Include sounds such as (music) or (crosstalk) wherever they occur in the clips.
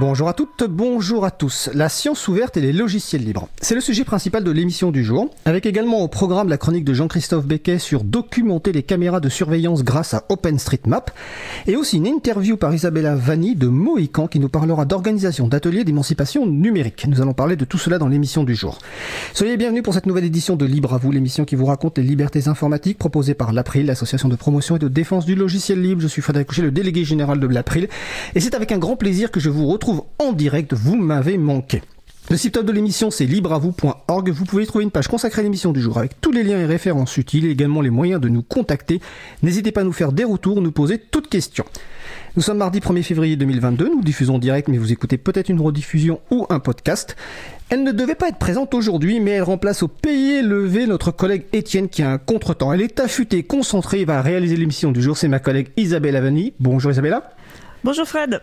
Bonjour à toutes, bonjour à tous. La science ouverte et les logiciels libres. C'est le sujet principal de l'émission du jour, avec également au programme la chronique de Jean-Christophe Becquet sur documenter les caméras de surveillance grâce à OpenStreetMap, et aussi une interview par Isabella Vanni de Mohican qui nous parlera d'organisation d'ateliers d'émancipation numérique. Nous allons parler de tout cela dans l'émission du jour. Soyez bienvenus pour cette nouvelle édition de Libre à vous, l'émission qui vous raconte les libertés informatiques proposées par l'April, l'association de promotion et de défense du logiciel libre. Je suis Frédéric Couchet, le délégué général de l'April, et c'est avec un grand plaisir que je vous retrouve en direct, vous m'avez manqué. Le site de l'émission, c'est libreavou.org. Vous pouvez trouver une page consacrée à l'émission du jour avec tous les liens et références utiles et également les moyens de nous contacter. N'hésitez pas à nous faire des retours, nous poser toutes questions. Nous sommes mardi 1er février 2022, nous diffusons direct, mais vous écoutez peut-être une rediffusion ou un podcast. Elle ne devait pas être présente aujourd'hui, mais elle remplace au pays levé notre collègue Étienne qui a un contretemps. Elle est affûtée, concentrée va réaliser l'émission du jour. C'est ma collègue Isabelle Avani. Bonjour Isabella. Bonjour Fred.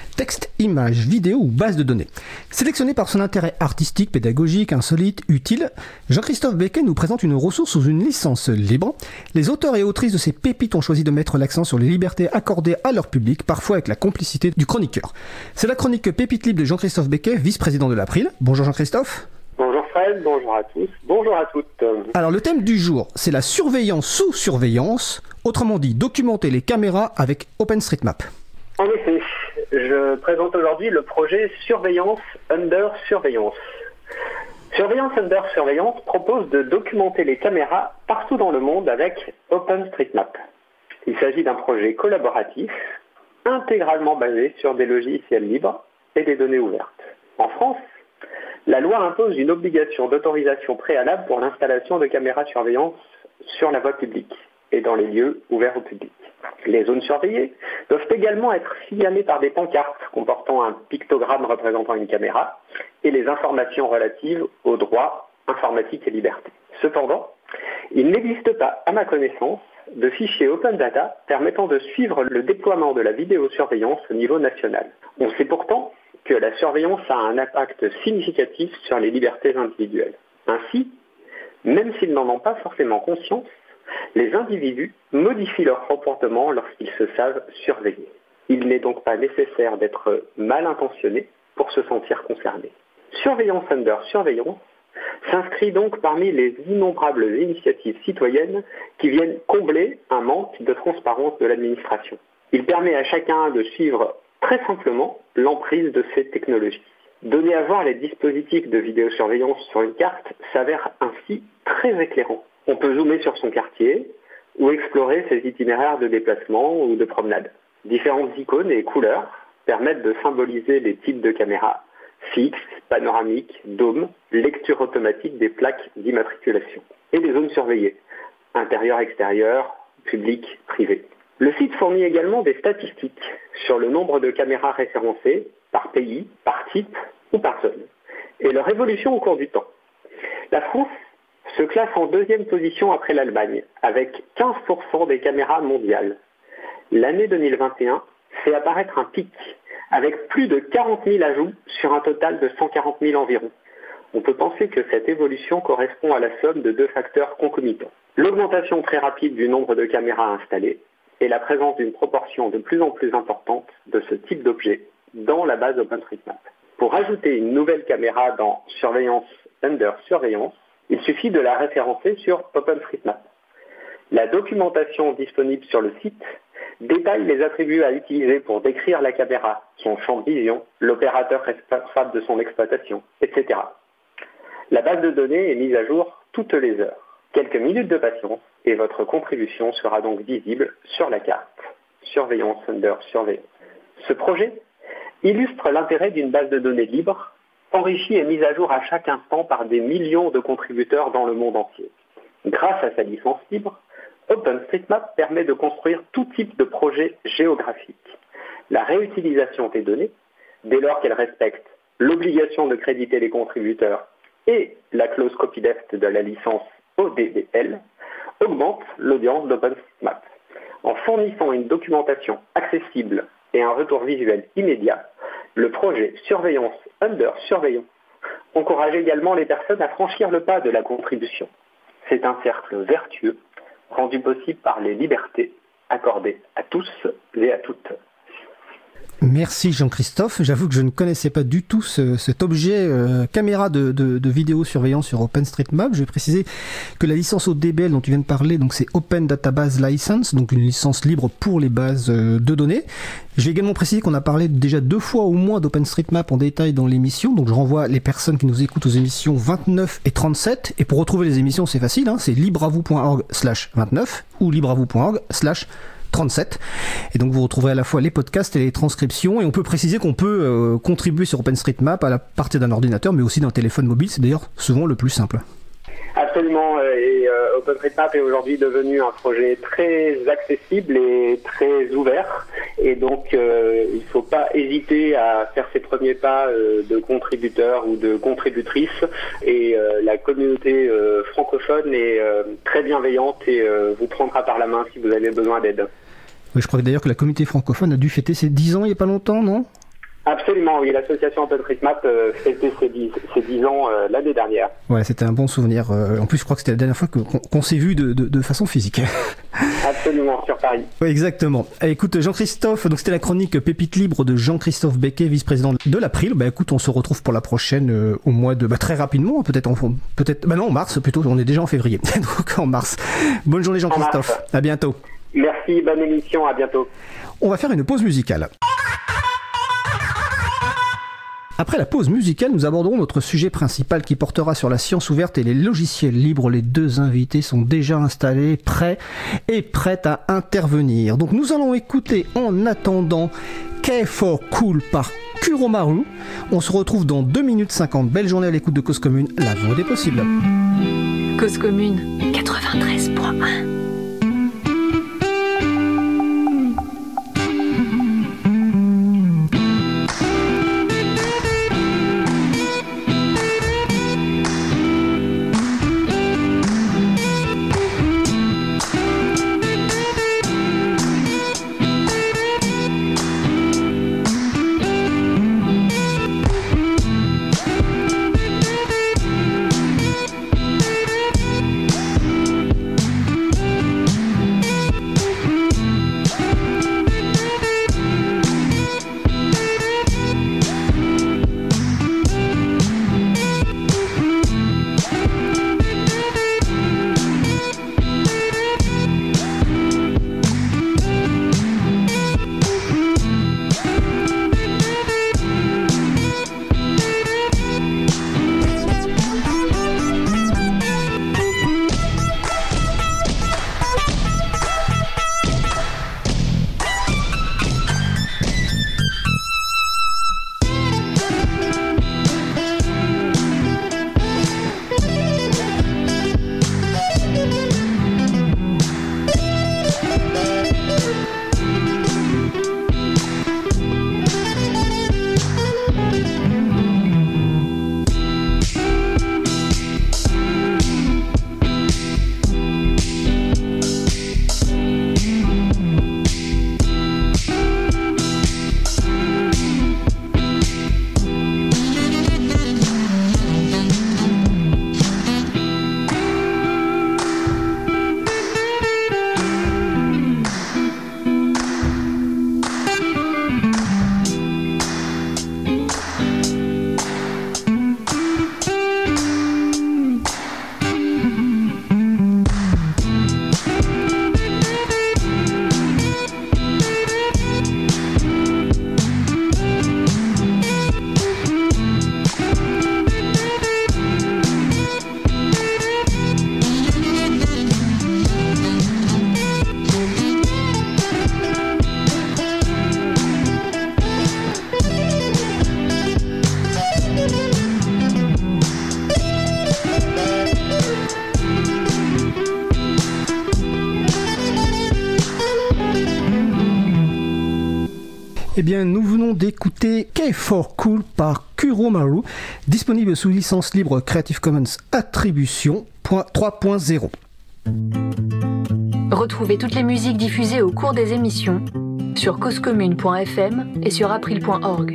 texte, image, vidéo ou base de données. Sélectionné par son intérêt artistique, pédagogique, insolite, utile, Jean-Christophe Becquet nous présente une ressource sous une licence libre. Les auteurs et autrices de ces pépites ont choisi de mettre l'accent sur les libertés accordées à leur public, parfois avec la complicité du chroniqueur. C'est la chronique Pépite libre de Jean-Christophe Becquet, vice-président de l'April. Bonjour Jean-Christophe. Bonjour Fred, bonjour à tous, bonjour à toutes. Alors le thème du jour, c'est la surveillance sous surveillance, autrement dit documenter les caméras avec OpenStreetMap. En effet, je présente aujourd'hui le projet Surveillance Under Surveillance. Surveillance Under Surveillance propose de documenter les caméras partout dans le monde avec OpenStreetMap. Il s'agit d'un projet collaboratif, intégralement basé sur des logiciels libres et des données ouvertes. En France, la loi impose une obligation d'autorisation préalable pour l'installation de caméras surveillance sur la voie publique et dans les lieux ouverts au public. Les zones surveillées doivent également être signalées par des pancartes comportant un pictogramme représentant une caméra et les informations relatives aux droits informatiques et libertés. Cependant, il n'existe pas, à ma connaissance, de fichier open data permettant de suivre le déploiement de la vidéosurveillance au niveau national. On sait pourtant que la surveillance a un impact significatif sur les libertés individuelles. Ainsi, même s'ils n'en ont pas forcément conscience, les individus modifient leur comportement lorsqu'ils se savent surveillés. Il n'est donc pas nécessaire d'être mal intentionné pour se sentir concerné. Surveillance under surveillance s'inscrit donc parmi les innombrables initiatives citoyennes qui viennent combler un manque de transparence de l'administration. Il permet à chacun de suivre très simplement l'emprise de ces technologies. Donner à voir les dispositifs de vidéosurveillance sur une carte s'avère ainsi très éclairant. On peut zoomer sur son quartier ou explorer ses itinéraires de déplacement ou de promenade. Différentes icônes et couleurs permettent de symboliser les types de caméras fixes, panoramiques, dômes, lecture automatique des plaques d'immatriculation et des zones surveillées, intérieur, extérieur, public, privé. Le site fournit également des statistiques sur le nombre de caméras référencées par pays, par type ou par zone, et leur évolution au cours du temps. La France se classe en deuxième position après l'Allemagne, avec 15% des caméras mondiales. L'année 2021 fait apparaître un pic, avec plus de 40 000 ajouts sur un total de 140 000 environ. On peut penser que cette évolution correspond à la somme de deux facteurs concomitants. L'augmentation très rapide du nombre de caméras installées et la présence d'une proportion de plus en plus importante de ce type d'objet dans la base OpenStreetMap. Pour ajouter une nouvelle caméra dans surveillance under surveillance, il suffit de la référencer sur OpenStreetMap. La documentation disponible sur le site détaille les attributs à utiliser pour décrire la caméra, son champ de vision, l'opérateur responsable de son exploitation, etc. La base de données est mise à jour toutes les heures. Quelques minutes de patience et votre contribution sera donc visible sur la carte. Surveillance under surveillance. Ce projet illustre l'intérêt d'une base de données libre enrichie et mise à jour à chaque instant par des millions de contributeurs dans le monde entier. Grâce à sa licence libre, OpenStreetMap permet de construire tout type de projet géographique. La réutilisation des données dès lors qu'elle respecte l'obligation de créditer les contributeurs et la clause copyleft de la licence ODDL, augmente l'audience d'OpenStreetMap. En fournissant une documentation accessible et un retour visuel immédiat, le projet Surveillance Under Surveillance encourage également les personnes à franchir le pas de la contribution. C'est un cercle vertueux rendu possible par les libertés accordées à tous et à toutes. Merci Jean-Christophe. J'avoue que je ne connaissais pas du tout cet objet euh, caméra de, de, vidéosurveillance sur OpenStreetMap. Je vais préciser que la licence ODBL dont tu viens de parler, donc c'est Open Database License, donc une licence libre pour les bases euh, de données. Je vais également préciser qu'on a parlé déjà deux fois au moins d'OpenStreetMap en détail dans l'émission, donc je renvoie les personnes qui nous écoutent aux émissions 29 et 37. Et pour retrouver les émissions, c'est facile, hein, c'est libravou.org slash 29 ou libravou.org slash 37. Et donc vous retrouverez à la fois les podcasts et les transcriptions. Et on peut préciser qu'on peut euh, contribuer sur OpenStreetMap à la partir d'un ordinateur, mais aussi d'un téléphone mobile. C'est d'ailleurs souvent le plus simple. Absolument. Euh, et euh, OpenStreetMap est aujourd'hui devenu un projet très accessible et très ouvert. Et donc, il ne faut pas hésiter à faire ses premiers pas de contributeur ou de contributrice. Et la communauté francophone est très bienveillante et vous prendra par la main si vous avez besoin d'aide. Oui, je crois d'ailleurs que la communauté francophone a dû fêter ses 10 ans il n'y a pas longtemps, non? Absolument, oui. L'association OpenStreetMap euh, fêtait ses 10, ans euh, l'année dernière. Ouais, c'était un bon souvenir. Euh, en plus, je crois que c'était la dernière fois qu'on s'est vu de, façon physique. (laughs) Absolument, sur Paris. Exactement. Eh, écoute, Jean-Christophe, donc c'était la chronique Pépite Libre de Jean-Christophe Becquet, vice-président de l'April. Bah écoute, on se retrouve pour la prochaine au mois de... Bah, très rapidement, peut-être en... Peut-être... Bah non, en mars plutôt, on est déjà en février. (laughs) donc en mars. Bonne journée Jean-Christophe. À bientôt. Merci, bonne émission, à bientôt. On va faire une pause musicale. Après la pause musicale, nous aborderons notre sujet principal qui portera sur la science ouverte et les logiciels libres. Les deux invités sont déjà installés, prêts et prêts à intervenir. Donc nous allons écouter en attendant K4 Cool par Kuromaru. On se retrouve dans 2 minutes 50. Belle journée à l'écoute de Cause Commune, la voix des possibles. Cause Commune 93.1 bien, nous venons d'écouter K4 Cool par Kuromaru, disponible sous licence libre Creative Commons Attribution 3.0. Retrouvez toutes les musiques diffusées au cours des émissions sur causecommune.fm et sur april.org.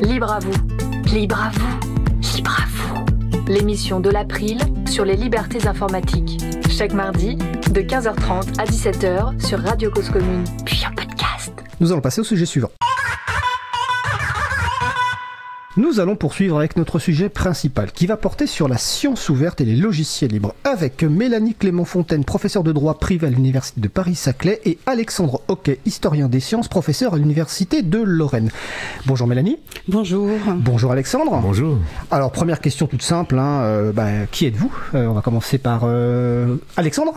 Libre à vous, libre à vous, libre à vous. L'émission de l'April sur les libertés informatiques. Chaque mardi, de 15h30 à 17h sur Radio Cause Commune, puis en podcast. Nous allons passer au sujet suivant. Nous allons poursuivre avec notre sujet principal qui va porter sur la science ouverte et les logiciels libres avec Mélanie Clément-Fontaine, professeure de droit privé à l'Université de Paris-Saclay et Alexandre Hockey, historien des sciences, professeur à l'Université de Lorraine. Bonjour Mélanie. Bonjour. Bonjour Alexandre. Bonjour. Alors première question toute simple, hein, euh, bah, qui êtes-vous? Euh, On va commencer par euh, Alexandre.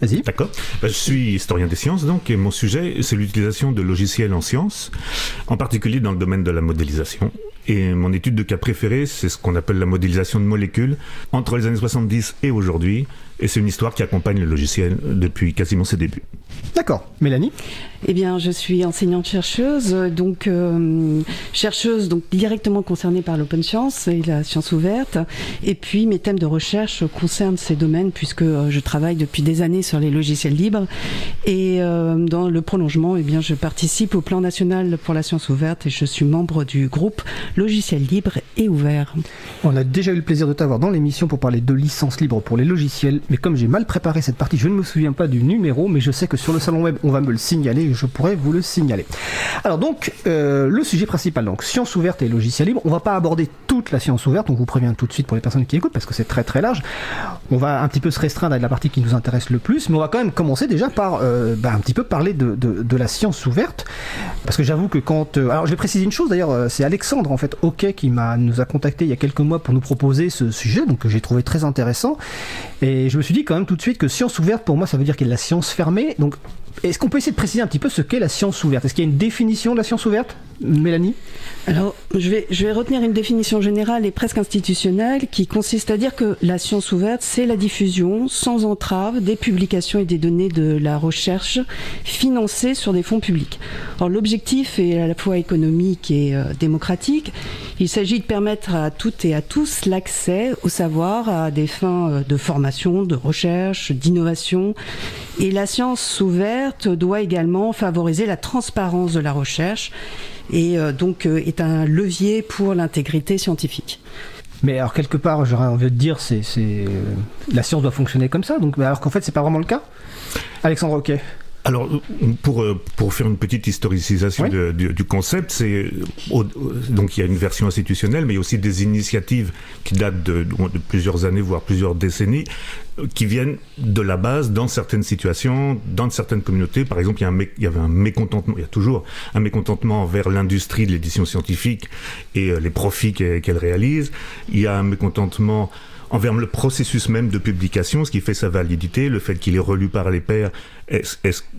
Vas-y. D'accord. Ben, je suis historien des sciences, donc, et mon sujet, c'est l'utilisation de logiciels en sciences, en particulier dans le domaine de la modélisation. Et mon étude de cas préférée, c'est ce qu'on appelle la modélisation de molécules entre les années 70 et aujourd'hui. Et c'est une histoire qui accompagne le logiciel depuis quasiment ses débuts. D'accord. Mélanie? Eh bien, je suis enseignante-chercheuse, donc euh, chercheuse donc directement concernée par l'open science et la science ouverte. Et puis, mes thèmes de recherche concernent ces domaines puisque euh, je travaille depuis des années sur les logiciels libres. Et euh, dans le prolongement, eh bien, je participe au plan national pour la science ouverte et je suis membre du groupe Logiciels libres et ouverts. On a déjà eu le plaisir de t'avoir dans l'émission pour parler de licence libre pour les logiciels, mais comme j'ai mal préparé cette partie, je ne me souviens pas du numéro, mais je sais que sur le salon web, on va me le signaler je pourrais vous le signaler. Alors donc, euh, le sujet principal, donc science ouverte et logiciels libres. On va pas aborder toute la science ouverte, on vous prévient tout de suite pour les personnes qui écoutent parce que c'est très très large. On va un petit peu se restreindre à la partie qui nous intéresse le plus, mais on va quand même commencer déjà par euh, bah, un petit peu parler de, la science ouverte, parce que j'avoue que quand, euh, alors je vais préciser une chose d'ailleurs, c'est Alexandre en fait, OK, qui m'a nous a contacté il y a quelques mois pour nous proposer ce sujet, donc que j'ai trouvé très intéressant, et je me suis dit quand même tout de suite que science ouverte pour moi ça veut dire qu'il y a de la science fermée, donc est-ce qu'on peut essayer de préciser un petit peu ce qu'est la science ouverte? Est-ce qu'il y a une définition de la science ouverte? Mélanie Alors, je vais, je vais retenir une définition générale et presque institutionnelle qui consiste à dire que la science ouverte, c'est la diffusion sans entrave des publications et des données de la recherche financées sur des fonds publics. Alors, l'objectif est à la fois économique et euh, démocratique. Il s'agit de permettre à toutes et à tous l'accès au savoir à des fins euh, de formation, de recherche, d'innovation. Et la science ouverte doit également favoriser la transparence de la recherche et euh, donc euh, est un levier pour l'intégrité scientifique. Mais alors quelque part, j'aurais envie de dire, c'est, c'est la science doit fonctionner comme ça. Donc, alors qu'en fait, c'est pas vraiment le cas. Alexandre, ok. Alors, pour, pour faire une petite historicisation Oui. de- du, du concept, c'est donc il y a une version institutionnelle, mais il y a aussi des initiatives qui datent de, de plusieurs années, voire plusieurs décennies, euh, qui viennent de la base dans certaines situations, dans certaines communautés. Par exemple, il y, a un il y avait un mécontentement, il y a toujours un mécontentement envers l'industrie de l'édition scientifique et euh, les profits qu'elle réalise. Il y a un mécontentement envers le processus même de publication, ce qui fait sa validité, le fait qu'il est relu par les pairs,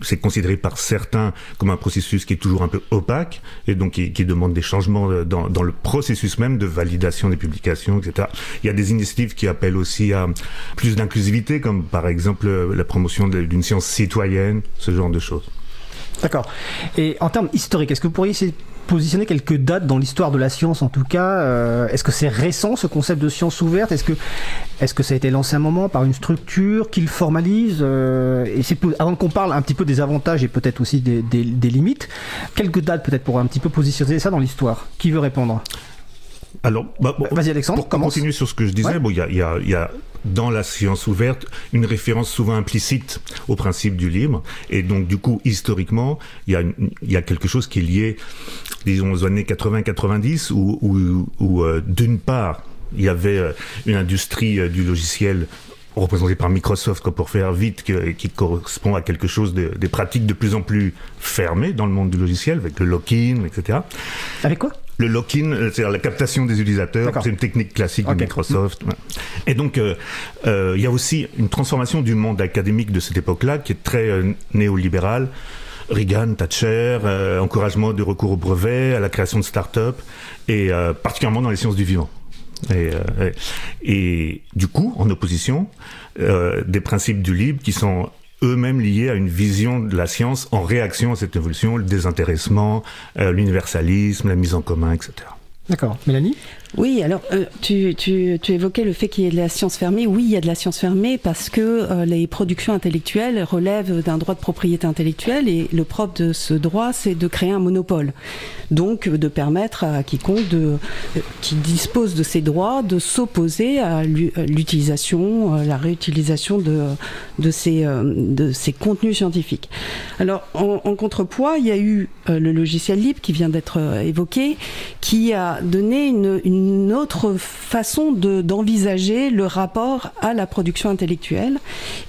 c'est considéré par certains comme un processus qui est toujours un peu opaque et donc qui, demande des changements dans, dans le processus même de validation des publications, etc. Il y a des initiatives qui appellent aussi à plus d'inclusivité, comme par exemple euh, la promotion d'une science citoyenne, ce genre de choses. D'accord. Et en termes historiques, est-ce que vous pourriez positionner quelques dates dans l'histoire de la science en tout cas euh, Est-ce que c'est récent ce concept de science ouverte? Est-ce que, est-ce que ça a été lancé à un moment par une structure qui le formalise euh, Et avant qu'on parle un petit peu des avantages et peut-être aussi des, des- des limites, quelques dates peut-être pour un petit peu positionner ça dans l'histoire? Qui veut répondre? Alors, bah, bon, Vas-y Alexandre, Pour commence. continuer sur ce que je disais, Ouais. bon, il y a, il y, a, il y a dans la science ouverte une référence souvent implicite au principe du libre, et donc du coup historiquement, il y a, y a quelque chose qui est lié, disons aux années 80-90, où, où, où, euh, d'une part il y avait euh, une industrie euh, du logiciel représentée par Microsoft, pour faire vite, qui correspond à quelque chose de, des pratiques de plus en plus fermées dans le monde du logiciel, avec le lock-in, etc. Avec quoi? Le lock-in, euh, c'est-à-dire la captation des utilisateurs, c'est une technique classique de Microsoft. Et donc, euh, euh, il y a aussi une transformation du monde académique de cette époque-là qui est très euh, néolibérale. Reagan, Thatcher, euh, encouragement de recours au brevet, à la création de start-up, et euh, particulièrement dans les sciences du vivant. Et, euh, et, et du coup, en opposition, euh, des principes du libre qui sont eux-mêmes liés à une vision de la science en réaction à cette évolution, le désintéressement, euh, l'universalisme, la mise en commun, etc. D'accord. Mélanie? Oui, alors euh, tu, tu, tu, évoquais le fait qu'il y ait de la science fermée. Oui, il y a de la science fermée parce que euh, les productions intellectuelles relèvent d'un droit de propriété intellectuelle et le propre de ce droit, c'est de créer un monopole. Donc de permettre à quiconque de, euh, qui dispose de ces droits de s'opposer à l'utilisation, la réutilisation de, ces, contenus scientifiques. Alors en, en, contrepoids, il y a eu le logiciel libre qui vient d'être évoqué, qui a donné une une autre façon d'envisager le rapport à la production intellectuelle.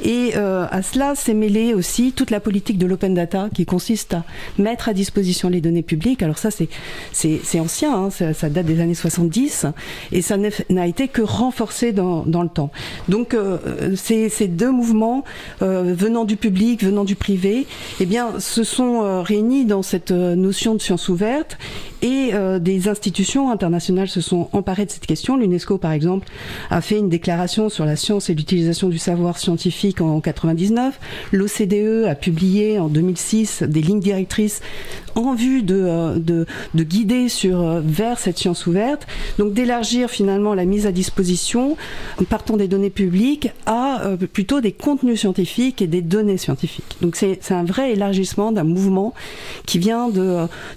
Et euh, à cela s'est mêlé aussi toute la politique de l'open data qui consiste à mettre à disposition les données publiques. Alors ça, c'est ancien, hein, ça, date des années 70 et ça n'a été que renforcé dans, dans le temps. Donc euh, ces, deux mouvements euh, venant du public, venant du privé, eh bien, se sont réunis dans cette notion de science ouverte et des institutions internationales se sont emparées de cette question. L'UNESCO, par exemple, a fait une déclaration sur la science et l'utilisation du savoir scientifique en 99. L'OCDE a publié en 2006 des lignes directrices en vue de, euh, de, de guider sur, euh, vers cette science ouverte. Donc d'élargir finalement la mise à disposition, partant des données publiques, à plutôt des contenus scientifiques et des données scientifiques. Donc c'est un vrai élargissement d'un mouvement qui vient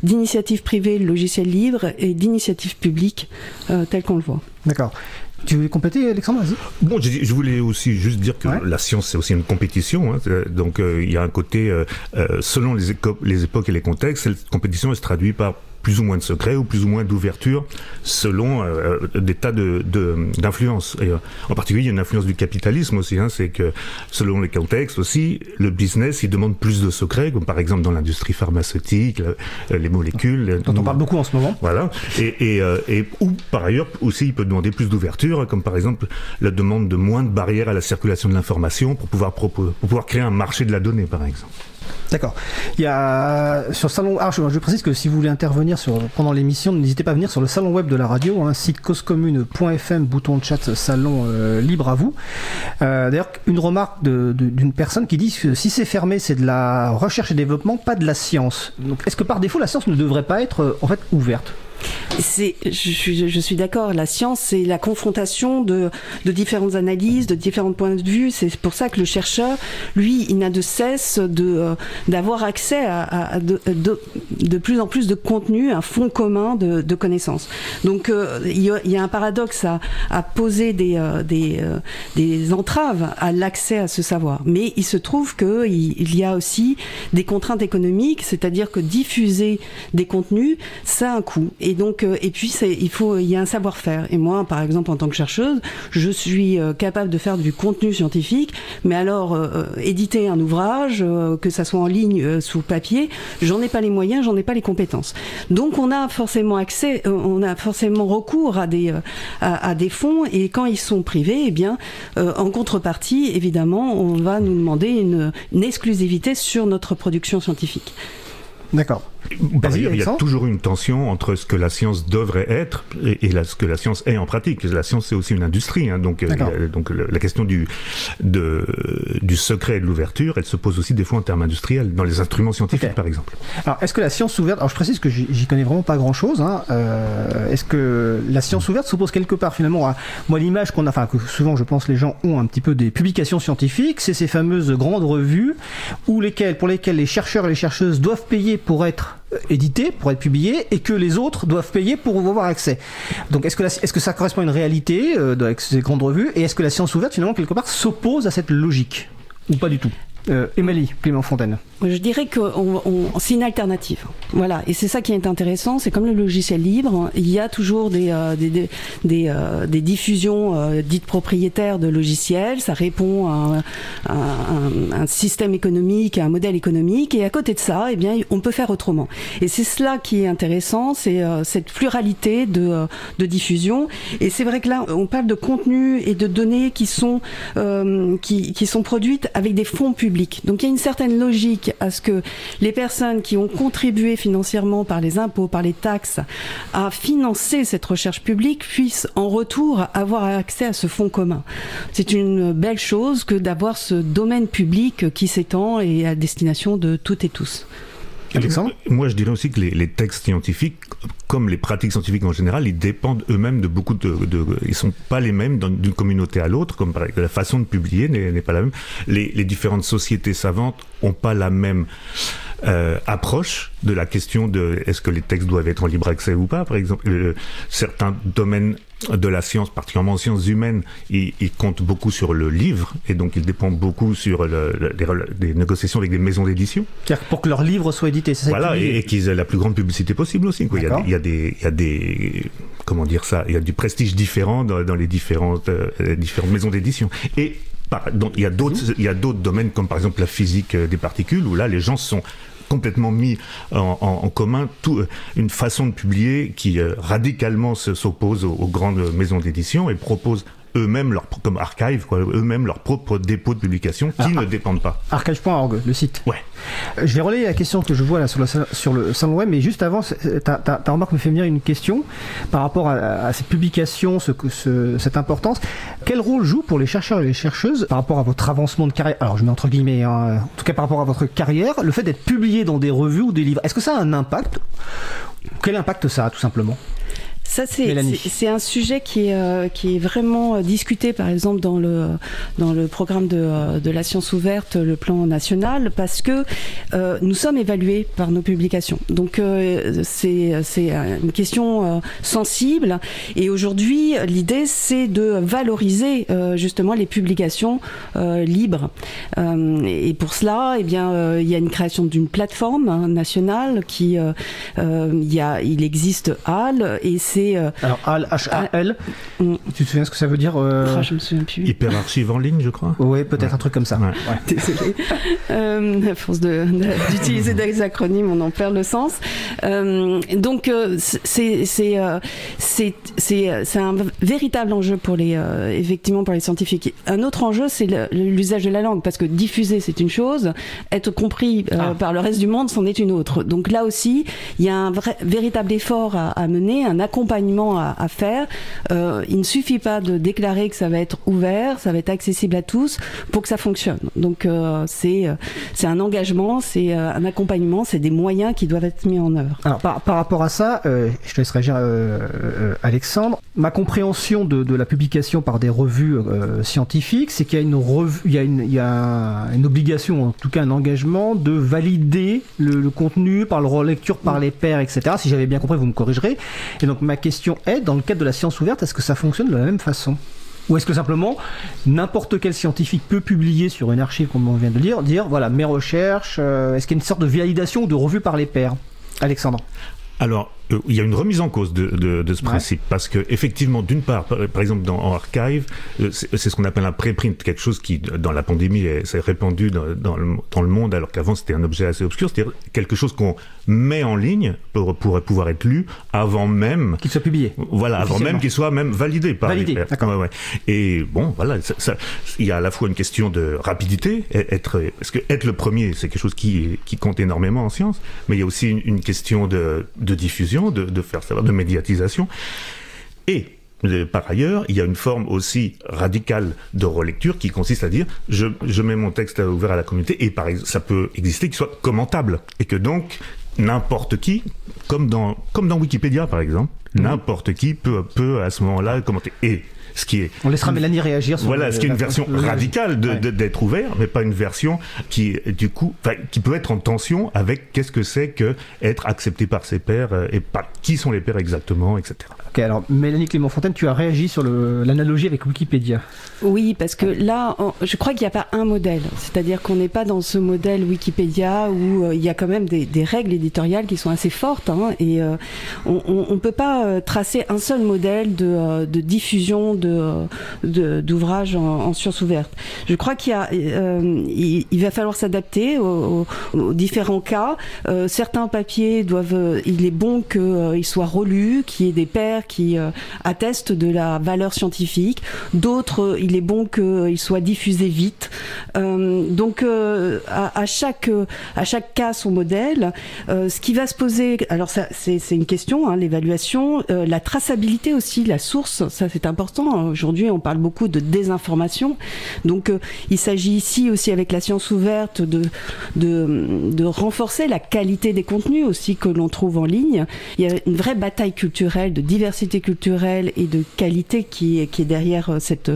d'initiatives privées logiciel libre et d'initiative publique euh, tel qu'on le voit. D'accord. Tu veux compléter, Alexandre Bon, je, voulais aussi juste dire que la science, c'est aussi une compétition. Hein. donc, euh, il y a un côté, euh, selon les, les époques et les contextes, cette compétition elle se traduit par plus ou moins de secret ou plus ou moins d'ouverture selon euh, des tas de, d'influences. Et, euh, en particulier, il y a une influence du capitalisme aussi. Hein, c'est que selon les contextes aussi, le business, il demande plus de secrets, comme par exemple dans l'industrie pharmaceutique, les molécules. Dont on parle beaucoup en ce moment. Voilà. Et, et, euh, et ou par ailleurs aussi, il peut demander plus d'ouverture, comme par exemple la demande de moins de barrières à la circulation de l'information pour pouvoir, pour pouvoir créer un marché de la donnée, par exemple. D'accord. Il y a sur salon. Ah, je, précise que si vous voulez intervenir sur, pendant l'émission, n'hésitez pas à venir sur le salon web de la radio, hein, site causecommune.fm, bouton de chat, salon euh, libre à vous. Euh, D'ailleurs, une remarque d'une personne qui dit que si c'est fermé, c'est de la recherche et développement, pas de la science. Donc, est-ce que par défaut, la science ne devrait pas être euh, en fait ouverte? C'est, je, suis, d'accord. La science, c'est la confrontation de, différentes analyses, de différents points de vue. C'est pour ça que le chercheur, lui, il n'a de cesse euh, d'avoir accès à, de, plus en plus de contenu, un fond commun de, connaissances. Donc, euh, il, y a, un paradoxe à, poser des, euh, des, entraves à l'accès à ce savoir. Mais il se trouve que il, y a aussi des contraintes économiques, c'est-à-dire que diffuser des contenus, ça a un coût. Donc euh, et puis il y a un savoir-faire. Et moi, par exemple, en tant que chercheuse, je suis euh, capable de faire du contenu scientifique, mais alors euh, éditer un ouvrage, que ça soit en ligne, sous papier, j'en ai pas les moyens, j'en ai pas les compétences. Donc on a forcément accès, on a forcément recours à des à, des fonds, et quand ils sont privés, eh bien, en contrepartie, évidemment, on va nous demander une exclusivité sur notre production scientifique. D'accord. Il y a toujours une tension entre ce que la science devrait être et, ce que la science est en pratique. La science, c'est aussi une industrie. Hein, donc, euh, donc la question du, de, du secret et de l'ouverture, elle se pose aussi des fois en termes industriels, dans les instruments scientifiques, par exemple. Alors, est-ce que la science ouverte... Alors, je précise que j'y connais vraiment pas grand-chose. Hein, euh, est-ce que la science ouverte s'oppose quelque part, finalement, à... Moi, l'image qu'on a... Enfin, que souvent, je pense, les gens ont un petit peu des publications scientifiques, c'est ces fameuses grandes revues où lesquelles, pour lesquelles les chercheurs et les chercheuses doivent payer pour être édité, pour être publié, et que les autres doivent payer pour avoir accès. Donc est-ce que, est-ce que ça correspond à une réalité euh, avec ces grandes revues, et est-ce que la science ouverte, finalement, quelque part, s'oppose à cette logique? Ou pas du tout? Euh, Émilie Clément Fontaine. Je dirais que c'est une alternative. Voilà, et c'est ça qui est intéressant. C'est comme le logiciel libre, il y a toujours des euh, euh, diffusions euh, dites propriétaires de logiciels. Ça répond à, un, système économique, à un modèle économique. Et à côté de ça, eh bien, on peut faire autrement. Et c'est cela qui est intéressant, c'est cette pluralité de, diffusion. Et c'est vrai que là, on parle de contenu et de données qui sont qui sont produites avec des fonds publics Donc il y a une certaine logique à ce que les personnes qui ont contribué financièrement par les impôts, par les taxes, à financer cette recherche publique puissent en retour avoir accès à ce fonds commun. C'est une belle chose que d'avoir ce domaine public qui s'étend et à destination de toutes et tous. Moi, je dirais aussi que les, les, textes scientifiques, comme les pratiques scientifiques en général, ils dépendent eux-mêmes de beaucoup de, de, Ils sont pas les mêmes d'une communauté à l'autre, comme par exemple, la façon de publier n'est pas la même. Les, les différentes sociétés savantes ont pas la même euh, approche de la question de est-ce que les textes doivent être en libre accès ou pas. Par exemple, euh, certains domaines de la science, particulièrement en sciences humaines, ils, ils, comptent beaucoup sur le livre et donc ils dépendent beaucoup sur le, le, des, des, négociations avec des maisons d'édition. Pour que leur livre soit édité, c'est ça Voilà, et, et qu'ils aient la plus grande publicité possible aussi. Quoi. Il, y a, il, y a, des, il y a des, comment dire ça, il y a du prestige différent dans, dans les différentes, euh, différentes maisons d'édition. Et donc, il y a d'autres, il y a d'autres domaines comme par exemple la physique des particules où là les gens sont complètement mis en, commun. Tout, une façon de publier qui euh, radicalement s'oppose aux, grandes maisons d'édition et propose eux-mêmes leur comme archive quoi eux-mêmes leur propre dépôt de publication qui ah, ne dépendent pas. archive.org le site. Ouais. Je vais relayer la question que je vois là sur le sur le salon web mais juste avant ta, ta, ta remarque me fait venir une question par rapport à, à cette publication ce, ce, cette importance. Quel rôle joue pour les chercheurs et les chercheuses par rapport à votre avancement de carrière? Alors je mets entre guillemets hein, en tout cas par rapport à votre carrière le fait d'être publié dans des revues ou des livres est-ce que ça a un impact? Quel impact ça a tout simplement? Ça, c'est un sujet qui est, euh, qui est vraiment discuté, par exemple, dans le, dans le programme de, de la science ouverte, le plan national, parce que euh, nous sommes évalués par nos publications. Donc, euh, c'est une question euh, sensible. Et aujourd'hui, l'idée, c'est de valoriser euh, justement les publications euh, libres. et pour cela, eh bien, il y a une création d'une plateforme hein, nationale qui, il, y a, il existe HAL, et c'est euh, Alors, HAL, H-A-L, ah, mm. tu te souviens ce que ça veut dire euh... oh, Je me souviens plus. Hyperarchive en ligne, je crois. Oui, peut-être ouais. un truc comme ça. Ouais. Ouais. (laughs) Désolé. euh, à force d'utiliser de, des acronymes, on en perd le sens. Euh, donc, c'est c'est un véritable enjeu pour les, euh, effectivement, pour les scientifiques. Un autre enjeu, c'est l'usage de la langue, parce que diffuser, c'est une chose, être compris ah. par le reste du monde, c'en est une autre. Donc là aussi, il y a un vrai, véritable effort à, à mener, un accompagnement à, faire. Euh, il ne suffit pas de déclarer que ça va être ouvert, ça va être accessible à tous pour que ça fonctionne. Donc euh, c'est euh, c'est un engagement, c'est un accompagnement, c'est des moyens qui doivent être mis en œuvre. Alors par, par rapport à ça, je te laisse réagir Alexandre. Ma compréhension de, la publication par des revues scientifiques, c'est qu'il y a une revue, il y a il y a une obligation, en tout cas un engagement de valider le, le contenu par le relecture par les pairs, etc. Si j'avais bien compris, vous me corrigerez. Et donc ma question est, dans le cadre de la science ouverte, est-ce que ça fonctionne de la même façon? Ou est-ce que simplement n'importe quel scientifique peut publier sur une archive, comme on vient de dire, dire voilà mes recherches, euh, est-ce qu'il y a une sorte de validation ou de revue par les pairs? Alexandre. Alors, euh, il y a une remise en cause de, de, de ce principe ouais. parce que effectivement, d'une part, par, par, exemple dans en archive, euh, c'est ce qu'on appelle un préprint, quelque chose qui dans la pandémie s'est répandu dans, dans, le, dans, le, monde, alors qu'avant c'était un objet assez obscur, c'est-à-dire quelque chose qu'on met en ligne pour, pour pouvoir être lu avant même qu'il soit publié. Voilà, avant même qu'il soit même validé par validé, les ouais, ouais. Et bon, voilà, ça, ça, il y a à la fois une question de rapidité, être parce que être le premier, c'est quelque chose qui qui compte énormément en science, mais il y a aussi une, une question de, de diffusion, de, de faire savoir, de médiatisation. Et par ailleurs, il y a une forme aussi radicale de relecture qui consiste à dire je, je mets mon texte ouvert à la communauté et par ça peut exister qu'il soit commentable et que donc n'importe qui, comme dans, comme dans Wikipédia par exemple, mmh. n'importe qui peut, peut à ce moment-là commenter. Et ce qui est on laissera Mélanie réagir sur voilà le, ce qui est une version le, radicale de, ouais. d'être ouvert mais pas une version qui du coup qui peut être en tension avec qu'est-ce que c'est que être accepté par ses pairs euh, et pas qui sont les pairs exactement etc ok alors Mélanie Clément Fontaine tu as réagi sur l'analogie avec Wikipédia oui parce que là je crois qu'il n'y a pas un modèle c'est-à-dire qu'on n'est pas dans ce modèle Wikipédia où euh, il y a quand même des, règles éditoriales qui sont assez fortes hein, et euh, on ne peut pas euh, tracer un seul modèle de, euh, de diffusion d'ouvrages en, sciences ouvertes. Je crois qu'il il, va falloir s'adapter aux, différents cas. certains papiers doivent, il est bon qu'ils soient relus, qu'il y ait des pairs qui attestent de la valeur scientifique. D'autres, il est bon qu'ils soient diffusés vite. donc à, chaque à chaque cas son modèle. ce qui va se poser, alors ça c'est une question, hein, l'évaluation, euh, la traçabilité aussi, la source, ça c'est important. Aujourd'hui, on parle beaucoup de désinformation. Donc, euh, il s'agit ici aussi avec la science ouverte de, de, renforcer la qualité des contenus aussi que l'on trouve en ligne. Il y a une vraie bataille culturelle, de diversité culturelle et de qualité qui, qui est derrière euh, cette,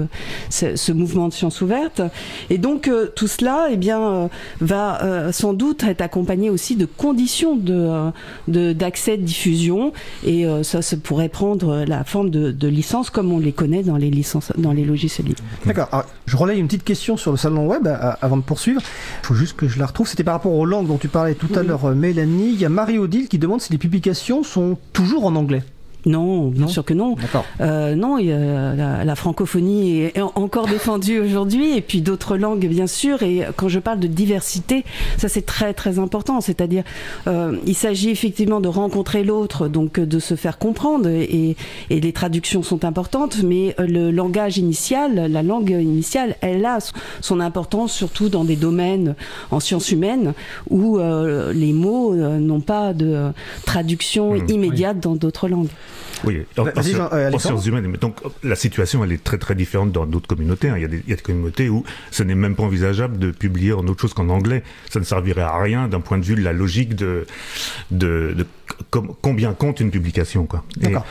ce, mouvement de science ouverte. Et donc, tout cela, eh bien, va sans doute être accompagné aussi de conditions de d'accès, de, diffusion, et euh, ça, ça pourrait prendre la forme de, de licences comme on les connaît dans les licences, dans les logiciels libres. D'accord. Je relaye une petite question sur le salon web euh, avant de poursuivre. Il faut juste que je la retrouve. C'était par rapport aux langues dont tu parlais tout à l'heure, euh, Mélanie. Il y a Marie-Odile qui demande si les publications sont toujours en anglais. Non, bien sûr que non. Euh, non, la, la, francophonie est encore défendue aujourd'hui, et puis d'autres langues, bien sûr. Et quand je parle de diversité, ça c'est très très important. C'est-à-dire, euh, il s'agit effectivement de rencontrer l'autre, donc de se faire comprendre, et, et, les traductions sont importantes. Mais le langage initial, la langue initiale, elle a son importance, surtout dans des domaines en sciences humaines où euh, les mots euh, n'ont pas de traduction mmh, immédiate dans d'autres langues. Oui, en, sciences humaines. Mais donc la situation, elle est très très différente dans d'autres communautés. Hein. Il, y a des, il, y a des, communautés où ce n'est même pas envisageable de publier en autre chose qu'en anglais. Ça ne servirait à rien d'un point de vue de la logique de, de, de, combien compte une publication. Quoi. D'accord.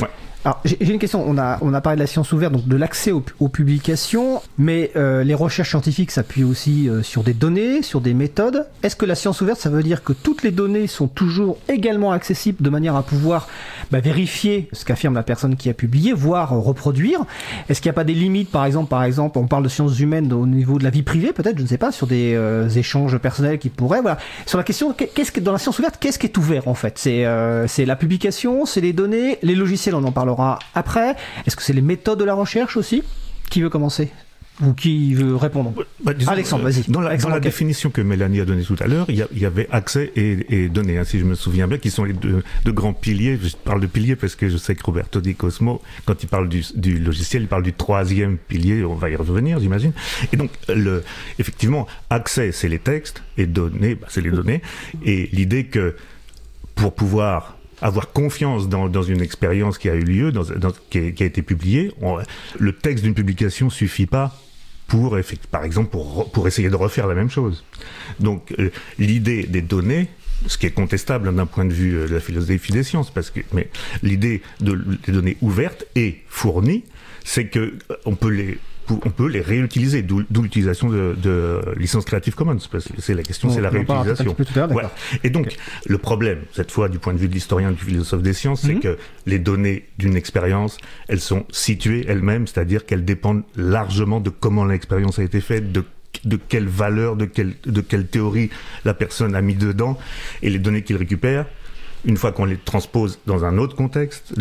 Ouais. Alors, j'ai une question. On a, on a parlé de la science ouverte, donc de l'accès aux, publications, mais euh, les recherches scientifiques s'appuient aussi euh, sur des données, sur des méthodes. Est-ce que la science ouverte, ça veut dire que toutes les données sont toujours également accessibles de manière à pouvoir bah, vérifier ce qu'affirme la personne qui a publié, voire reproduire? Est-ce qu'il n'y a pas des limites, par exemple, par exemple, on parle de sciences humaines au niveau de la vie privée, peut-être, je ne sais pas, sur des euh, échanges personnels qui pourraient, voilà. Sur la question, qu'est-ce que dans la science ouverte, qu'est-ce qui est ouvert en fait? C'est c'est la publication, c'est les données, les logiciels, on en parle après. Est-ce que c'est les méthodes de la recherche aussi Qui veut commencer ou qui veut répondre? Bah, Alexandre, vas-y. Dans la, définition que Mélanie a donnée tout à l'heure, il, y, avait accès et, données, hein, si je me souviens bien, qui sont les deux, grands piliers. Je parle de piliers parce que je sais que Roberto Di Cosmo, quand il parle du, logiciel, il parle du troisième pilier, on va y revenir, j'imagine. Et donc, le, effectivement, accès, c'est les textes, et données, bah, c'est les données. Et l'idée que pour pouvoir avoir confiance dans, une expérience qui a eu lieu, qui, a, été publiée. le texte d'une publication suffit pas pour, par exemple, pour, pour essayer de refaire la même chose. Donc, euh, l'idée des données, ce qui est contestable d'un point de vue euh, de la philosophie des sciences, parce que, mais l'idée de, des données ouvertes et fournies, c'est que euh, on peut les on peut les réutiliser, d'où l'utilisation de, de licences Creative Commons, c'est la question, c'est la réutilisation. Et donc, le problème, cette fois, du point de vue de l'historien, du philosophe des sciences, c'est mhm. que les données d'une expérience, elles sont situées elles-mêmes, c'est-à-dire qu'elles dépendent largement de comment l'expérience a été faite, de de quelle valeur, de quelle, de quelle théorie la personne a mis dedans, et les données qu'il récupère, une fois qu'on les transpose dans un autre contexte,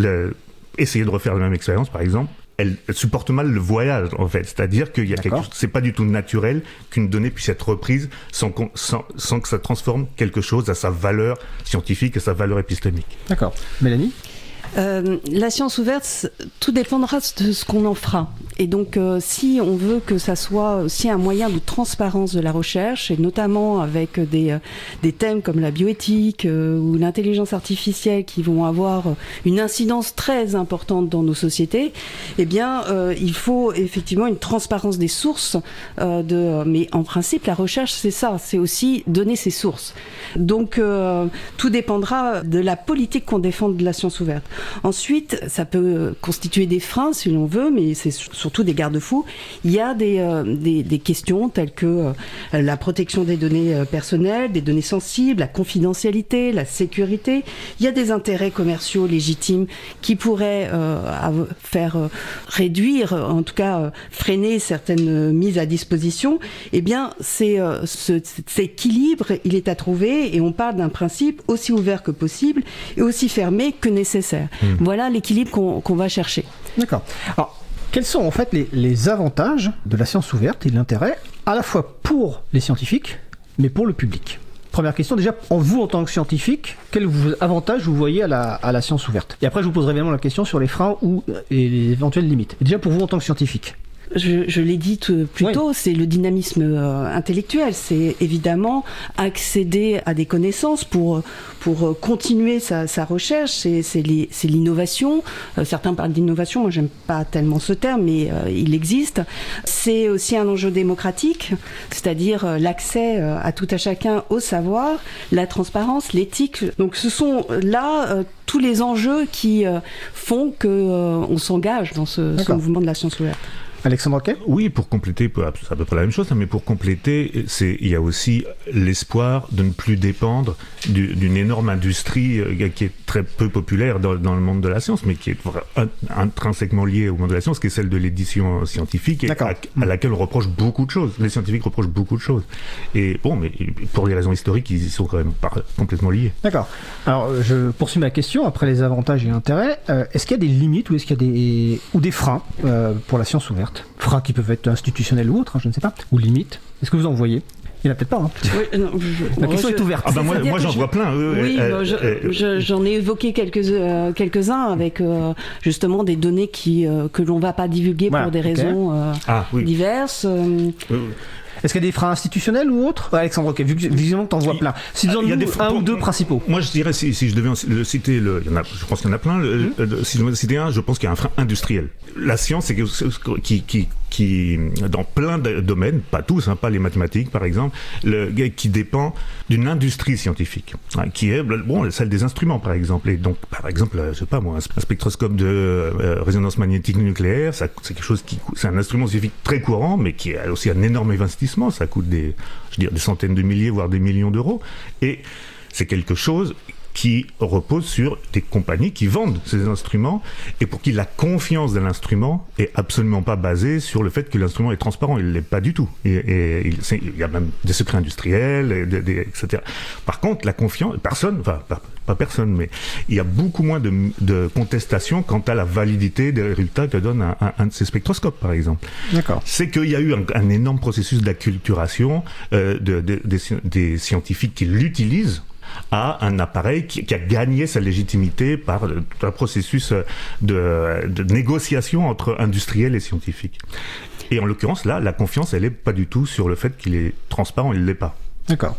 essayer de refaire la même expérience, par exemple, elle, supporte mal le voyage en fait, c'est-à-dire qu'il y a quelque c'est pas du tout naturel qu'une donnée puisse être reprise sans, sans, sans que ça transforme quelque chose à sa valeur scientifique, à sa valeur épistémique. D'accord. Mélanie? Euh, la science ouverte, tout dépendra de ce qu'on en fera. Et donc, euh, si on veut que ça soit aussi un moyen de transparence de la recherche, et notamment avec des, euh, des thèmes comme la bioéthique ou l'intelligence artificielle qui vont avoir une incidence très importante dans nos sociétés, eh bien, il faut effectivement une transparence des sources. de, mais en principe, la recherche, c'est ça, c'est aussi donner ses sources. Donc, tout dépendra de la politique qu'on défend de la science ouverte. Ensuite, ça peut constituer des freins si l'on veut, mais c'est surtout des garde-fous. Il y a des, euh, des, questions telles que euh, la protection des données euh, personnelles, des données sensibles, la confidentialité, la sécurité. Il y a des intérêts commerciaux légitimes qui pourraient faire réduire, en tout cas freiner certaines mises à disposition. Eh bien, c'est cet équilibre, il est à trouver et on parle d'un principe aussi ouvert que possible et aussi fermé que nécessaire. Hmm. Voilà l'équilibre qu'on va chercher. D'accord. Alors, Quels sont en fait les, avantages de la science ouverte et l'intérêt à la fois pour les scientifiques, mais pour le public? Première question, déjà, en vous en tant que scientifique, quel avantage vous voyez à la, science ouverte? Et après, je vous poserai évidemment la question sur les freins ou et les éventuelles limites. déjà, pour vous en tant que scientifique je, l'ai dit plus tôt, c'est le dynamisme euh, intellectuel. C'est évidemment accéder à des connaissances pour, pour euh, continuer sa, sa recherche. C'est l'innovation. Euh, certains parlent d'innovation. Moi, j'aime pas tellement ce terme, mais il existe. C'est aussi un enjeu démocratique, c'est-à-dire l'accès à tout à chacun au savoir, la transparence, l'éthique. Donc, ce sont là tous les enjeux qui font que on s'engage dans ce, ce mouvement de la science ouverte. Alexandre Quay Oui, pour compléter, c'est à peu près la même chose, hein, mais pour compléter, il y a aussi l'espoir de ne plus dépendre d'une énorme industrie euh, qui est très peu populaire dans, le monde de la science, mais qui est intrinsèquement liée au monde de la science, qui est celle de l'édition scientifique, et à, laquelle on reproche beaucoup de choses. Les scientifiques reprochent beaucoup de choses. Et bon, mais pour des raisons historiques, ils y sont quand même pas complètement liés. D'accord. Alors, je poursuis ma question, après les avantages et intérêts. Euh, est-ce qu'il y a des limites ou est-ce qu'il y a des, ou des freins euh, pour la science ouverte? Freins qui peuvent être institutionnels ou autres, hein, je ne sais pas, ou limites. Est-ce que vous en voyez? Il n'y en a peut-être pas. Hein. La question est ouverte. Ah bah moi, j'en vois plein. oui, j'en ai évoqué quelques, euh, quelques-uns avec euh, justement des données qui, euh, que l'on ne va pas divulguer pour des raisons ah, diverses. Est-ce qu'il y a des freins institutionnels ou autres Alexandre, ok, visiblement tu en vois plein. Si il y a des un ou deux principaux. Moi, je dirais, si, je devais le citer, le, il y en a, je pense qu'il y en a plein. Hum. si je devais citer un, je pense qu'il y a un frein industriel. La science, c'est qui, qui, qui, dans plein de domaines, pas tous, hein, pas les mathématiques par exemple, le, qui dépend d'une industrie scientifique, hein, qui est bon, celle des instruments par exemple. Et donc, par exemple, je sais pas moi, un spectroscope de euh, résonance magnétique nucléaire, c'est quelque chose qui, c'est un instrument scientifique très courant, mais qui a aussi un énorme investissement. Ça coûte des, je dire, des centaines de milliers, voire des millions d'euros. Et c'est quelque chose qui repose sur des compagnies qui vendent ces instruments et pour qui la confiance de l'instrument est absolument pas basée sur le fait que l'instrument est transparent. Il l'est pas du tout. Et, il, y a même des secrets industriels, et etc. Par contre, la confiance, personne, enfin pas, personne, mais il y a beaucoup moins de, de contestation quant à la validité des résultats que donne un, de ces spectroscopes, par exemple. D'accord. C'est qu'il y a eu un, énorme processus d'acculturation euh, de, des scientifiques qui l'utilisent à un appareil qui, a gagné sa légitimité par un processus de, négociation entre industriels et scientifiques. Et en l'occurrence, là, la confiance, elle n'est pas du tout sur le fait qu'il est transparent, il ne l'est pas. D'accord.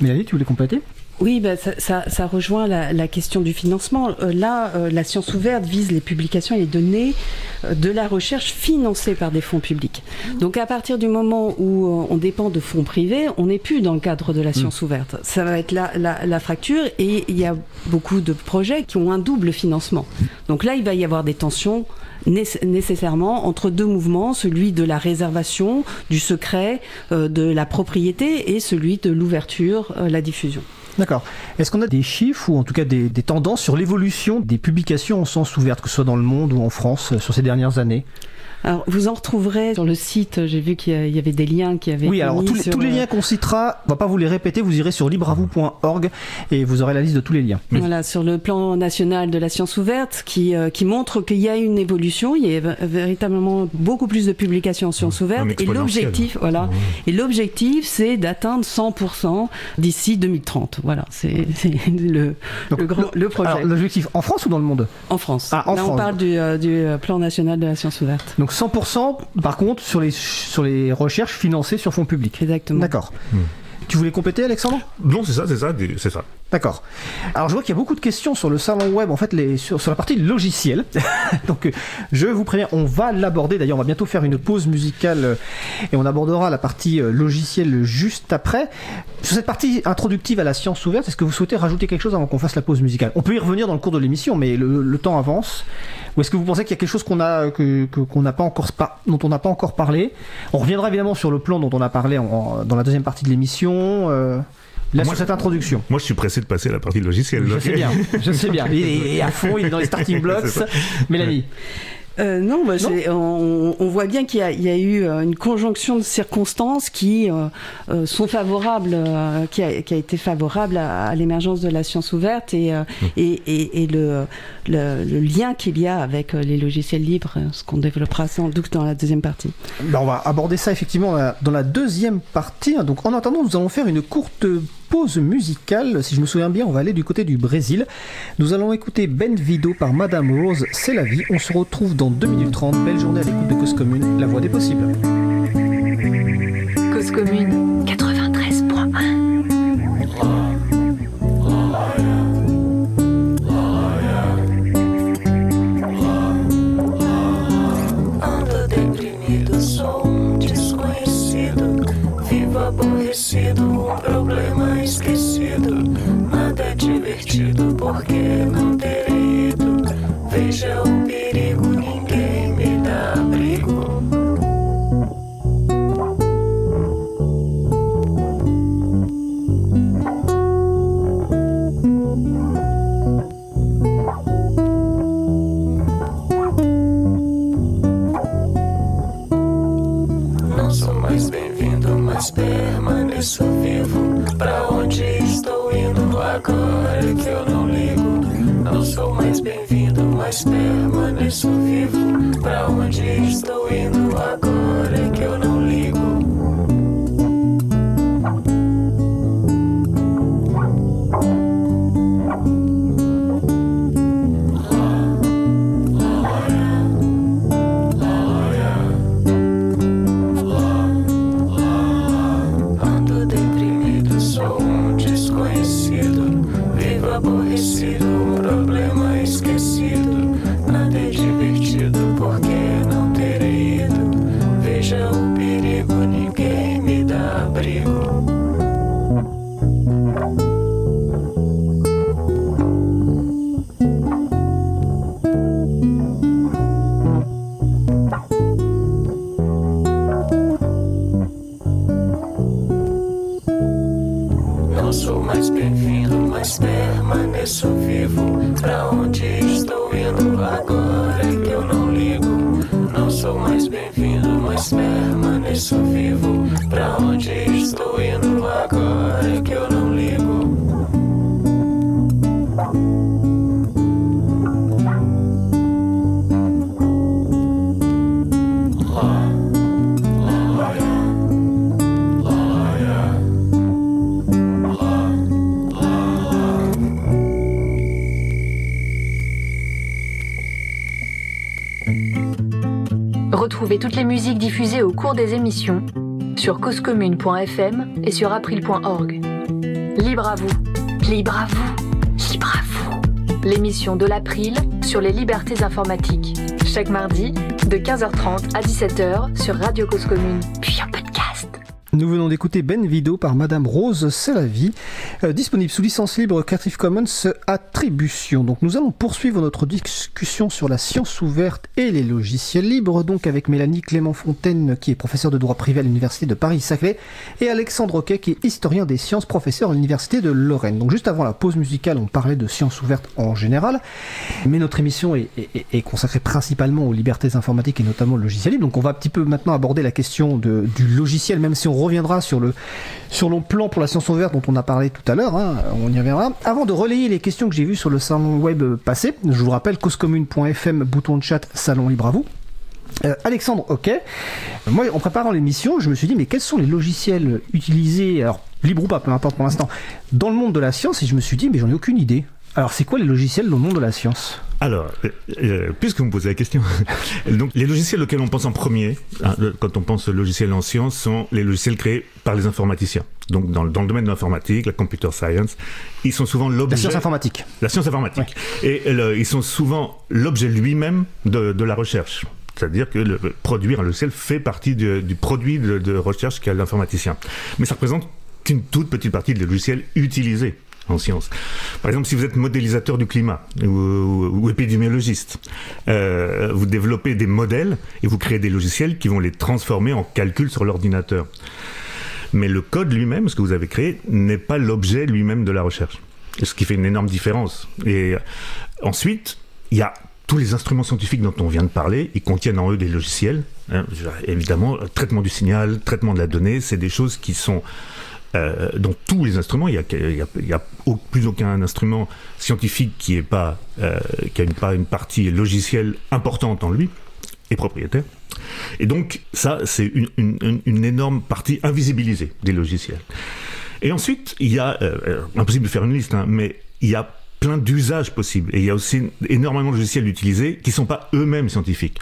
Mélanie, tu voulais compléter? Oui, bah, ça, rejoint la, question du financement. Euh, là, euh, la science ouverte vise les publications et les données euh, de la recherche financées par des fonds publics. Donc à partir du moment où on dépend de fonds privés, on n'est plus dans le cadre de la mm. science ouverte. Ça va être la, la, fracture et il y a beaucoup de projets qui ont un double financement. Donc là, il va y avoir des tensions nécessairement entre deux mouvements, celui de la réservation, du secret, de la propriété et celui de l'ouverture, la diffusion. D'accord. Est-ce qu'on a des chiffres ou en tout cas des, tendances sur l'évolution des publications en sens ouverte, que ce soit dans le monde ou en France, euh, sur ces dernières années? Alors, vous en retrouverez sur le site. J'ai vu qu'il y avait des liens qui avaient. Oui, alors tous, les, tous les liens qu'on citera, on va pas vous les répéter. Vous irez sur libravou.org et vous aurez la liste de tous les liens. Voilà, sur le plan national de la science ouverte, qui, euh, qui montre qu'il y a une évolution. Il y a véritablement beaucoup plus de publications en science ouverte. Et l'objectif, voilà, et l'objectif, c'est d'atteindre 100% d'ici 2030. Voilà, c'est le, le, grand, le projet. L'objectif en France ou dans le monde? En France. Ah, en Là, on parle du, euh, du, euh, plan national de la science ouverte. Donc 100% par contre sur les, sur les recherches financées sur fonds publics. Exactement. D'accord. Hmm. Tu voulais compléter, Alexandre? Non, c'est ça, c'est ça, c'est ça. D'accord. Alors je vois qu'il y a beaucoup de questions sur le salon web, en fait, sur, la partie logicielle. (laughs) Donc je vous préviens, on va l'aborder. D'ailleurs, on va bientôt faire une pause musicale euh, et on abordera la partie euh, logicielle juste après. Sur cette partie introductive à la science ouverte, est-ce que vous souhaitez rajouter quelque chose avant qu'on fasse la pause musicale? On peut y revenir dans le cours de l'émission, mais le, temps avance. Ou est-ce que vous pensez qu'il y a quelque chose qu'on a que n'a pas encore dont on n'a pas encore parlé? On reviendra évidemment sur le plan dont on a parlé dans la deuxième partie de l'émission. Euh, là, sur cette introduction. Moi, je suis pressé de passer à la partie logicielle. Je sais bien, je sais bien. (laughs) Il est à fond, il est dans les starting (laughs) blocks. Mélanie Euh, non, bah, on, voit bien qu'il y, a eu euh, une conjonction de circonstances qui euh, sont favorables, qui a, été favorable à, l'émergence de la science ouverte et, mmh. et, le, le, lien qu'il y a avec les logiciels libres, ce qu'on développera sans doute dans la deuxième partie. Ben, on va aborder ça effectivement dans la deuxième partie. Donc en attendant, nous allons faire une courte pause musicale. Si je me souviens bien, on va aller du côté du Brésil. Nous allons écouter Ben Vido par Madame Rose, C'est la vie. On se retrouve dans 2 minutes 30. Belle journée à l'écoute de Cause Commune, la voix des possibles. Cause Commune 93.1 aborrecido, porque não terei ido. Veja o perigo, ninguém me dá abrigo. Não sou mais bem-vindo, mas permaneço vivo. Pra agora é que eu não ligo. Não sou mais bem-vindo, mas permaneço vivo. Pra onde estou indo agora permaneço vivo. Pra onde estou indo agora é que eu não ligo? Não sou mais bem-vindo, mas permaneço vivo. Pra onde estou toutes les musiques diffusées au cours des émissions sur causecommune.fm et sur april.org. Libre à vous, libre à vous, libre à vous. L'émission de l'April sur les libertés informatiques. Chaque mardi, de 15h30 à 17h sur Radio Cause Commune. Nous venons d'écouter Ben Vido par Madame Rose C'est euh, disponible sous licence libre Creative Commons Attribution. Donc nous allons poursuivre notre discussion sur la science ouverte et les logiciels libres, donc avec Mélanie Clément Fontaine qui est professeure de droit privé à l'Université de Paris-Saclay et Alexandre Roquet qui est historien des sciences, professeur à l'Université de Lorraine. Donc juste avant la pause musicale, on parlait de science ouverte en général, mais notre émission est, consacrée principalement aux libertés informatiques et notamment au logiciel libre. Donc on va un petit peu maintenant aborder la question du logiciel, même si on reviendra sur le, sur le plan pour la science ouverte dont on a parlé tout à l'heure, hein, on y reviendra. Avant de relayer les questions que j'ai vues sur le salon web passé, je vous rappelle causecommune.fm, bouton de chat, salon libre à vous. Euh, Alexandre, ok. Moi, en préparant l'émission, je me suis dit, mais quels sont les logiciels utilisés, alors libre ou pas, peu importe pour l'instant, dans le monde de la science? Et je me suis dit, mais j'en ai aucune idée. Alors, c'est quoi les logiciels le monde de la science? Alors, euh, euh, puisque vous me posez la question, (laughs) donc les logiciels auxquels on pense en premier, hein, quand on pense logiciels en sciences, sont les logiciels créés par les informaticiens. Donc dans, dans le domaine de l'informatique, la computer science, ils sont souvent l'objet... La science informatique. La science informatique. Et ils sont souvent l'objet lui-même de, de la recherche. C'est-à-dire que le, produire un logiciel fait partie du, du produit de, de recherche qu'a l'informaticien. Mais ça représente qu'une toute petite partie des logiciels utilisés en sciences. Par exemple, si vous êtes modélisateur du climat ou, épidémiologiste, euh, vous développez des modèles et vous créez des logiciels qui vont les transformer en calcul sur l'ordinateur. Mais le code lui-même, ce que vous avez créé, n'est pas l'objet lui-même de la recherche. Ce qui fait une énorme différence. Et ensuite, il y a tous les instruments scientifiques dont on vient de parler, ils contiennent en eux des logiciels. hein. Évidemment, euh, traitement du signal, traitement de la donnée, c'est des choses qui sont euh, dans tous les instruments. Il y a, plus aucun instrument scientifique qui pas euh, pas une partie logicielle importante en lui et propriétaire. Et donc ça, c'est une, énorme partie invisibilisée des logiciels. Et ensuite, il y a, euh, impossible de faire une liste, hein, mais il y a plein d'usages possibles. Et il y a aussi énormément de logiciels utilisés qui sont pas eux-mêmes scientifiques.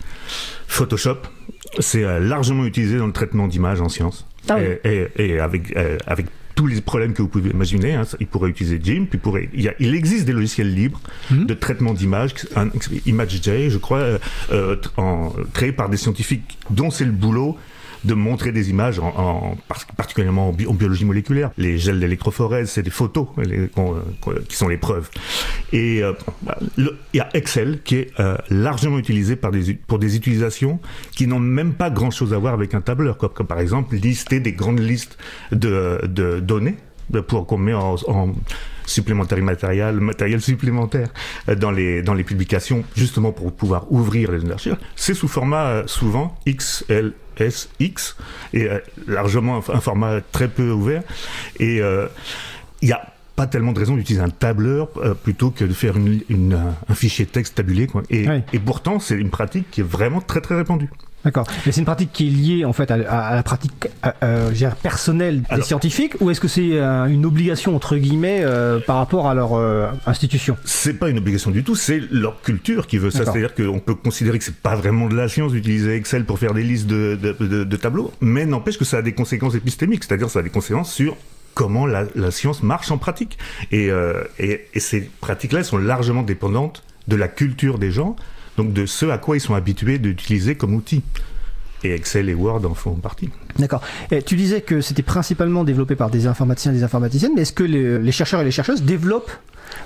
Photoshop, c'est largement utilisé dans le traitement d'images en sciences. Ah oui. et, et- et avec, euh, avec tous les problèmes que vous pouvez imaginer, hein, il pourrait utiliser GIMP, il, pourrait, il, y a- il existe des logiciels libres Mhm. de traitement d'images, ImageJ, je crois, euh, euh, en, créés par des scientifiques dont c'est le boulot de montrer des images, en, en- par- particulièrement en, bi- en biologie moléculaire. Les gels d'électrophorèse, c'est des photos qu'on- qui sont les preuves. Et euh, il y a Excel qui est euh, largement utilisé par des, pour des utilisations qui n'ont même pas grand-chose à voir avec un tableur, comme, par exemple lister des grandes listes de, de données pour qu'on met en, en supplémentaire matériel, matériel supplémentaire euh, dans les dans les publications, justement pour pouvoir ouvrir les archives. C'est sous format euh, souvent XLSX et euh, largement un, format très peu ouvert. Et euh, il y a pas tellement de raison d'utiliser un tableur euh, plutôt que de faire une, une, un, fichier texte tabulé. Quoi. Et, Ouais. et pourtant, c'est une pratique qui est vraiment très très répandue. D'accord. Mais c'est une pratique qui est liée en fait à, à- à la pratique euh, personnelle des Alors- scientifiques ou est-ce que c'est euh, une obligation entre guillemets euh, par rapport à leur euh, institution? C'est pas une obligation du tout, c'est leur culture qui veut ça. C'est-à-dire qu'on peut considérer que c'est pas vraiment de la science d'utiliser Excel pour faire des listes de, de, de- de tableaux, mais n'empêche que ça a des conséquences épistémiques, c'est-à-dire ça a des conséquences sur comment la, la science marche en pratique. Et, et, et ces pratiques-là sont largement dépendantes de la culture des gens, donc de ce à quoi ils sont habitués d'utiliser comme outil. Et Excel et Word en font partie. D'accord. Tu disais que c'était principalement développé par des informaticiens et des informaticiennes, mais est-ce que les, les chercheurs et les chercheuses développent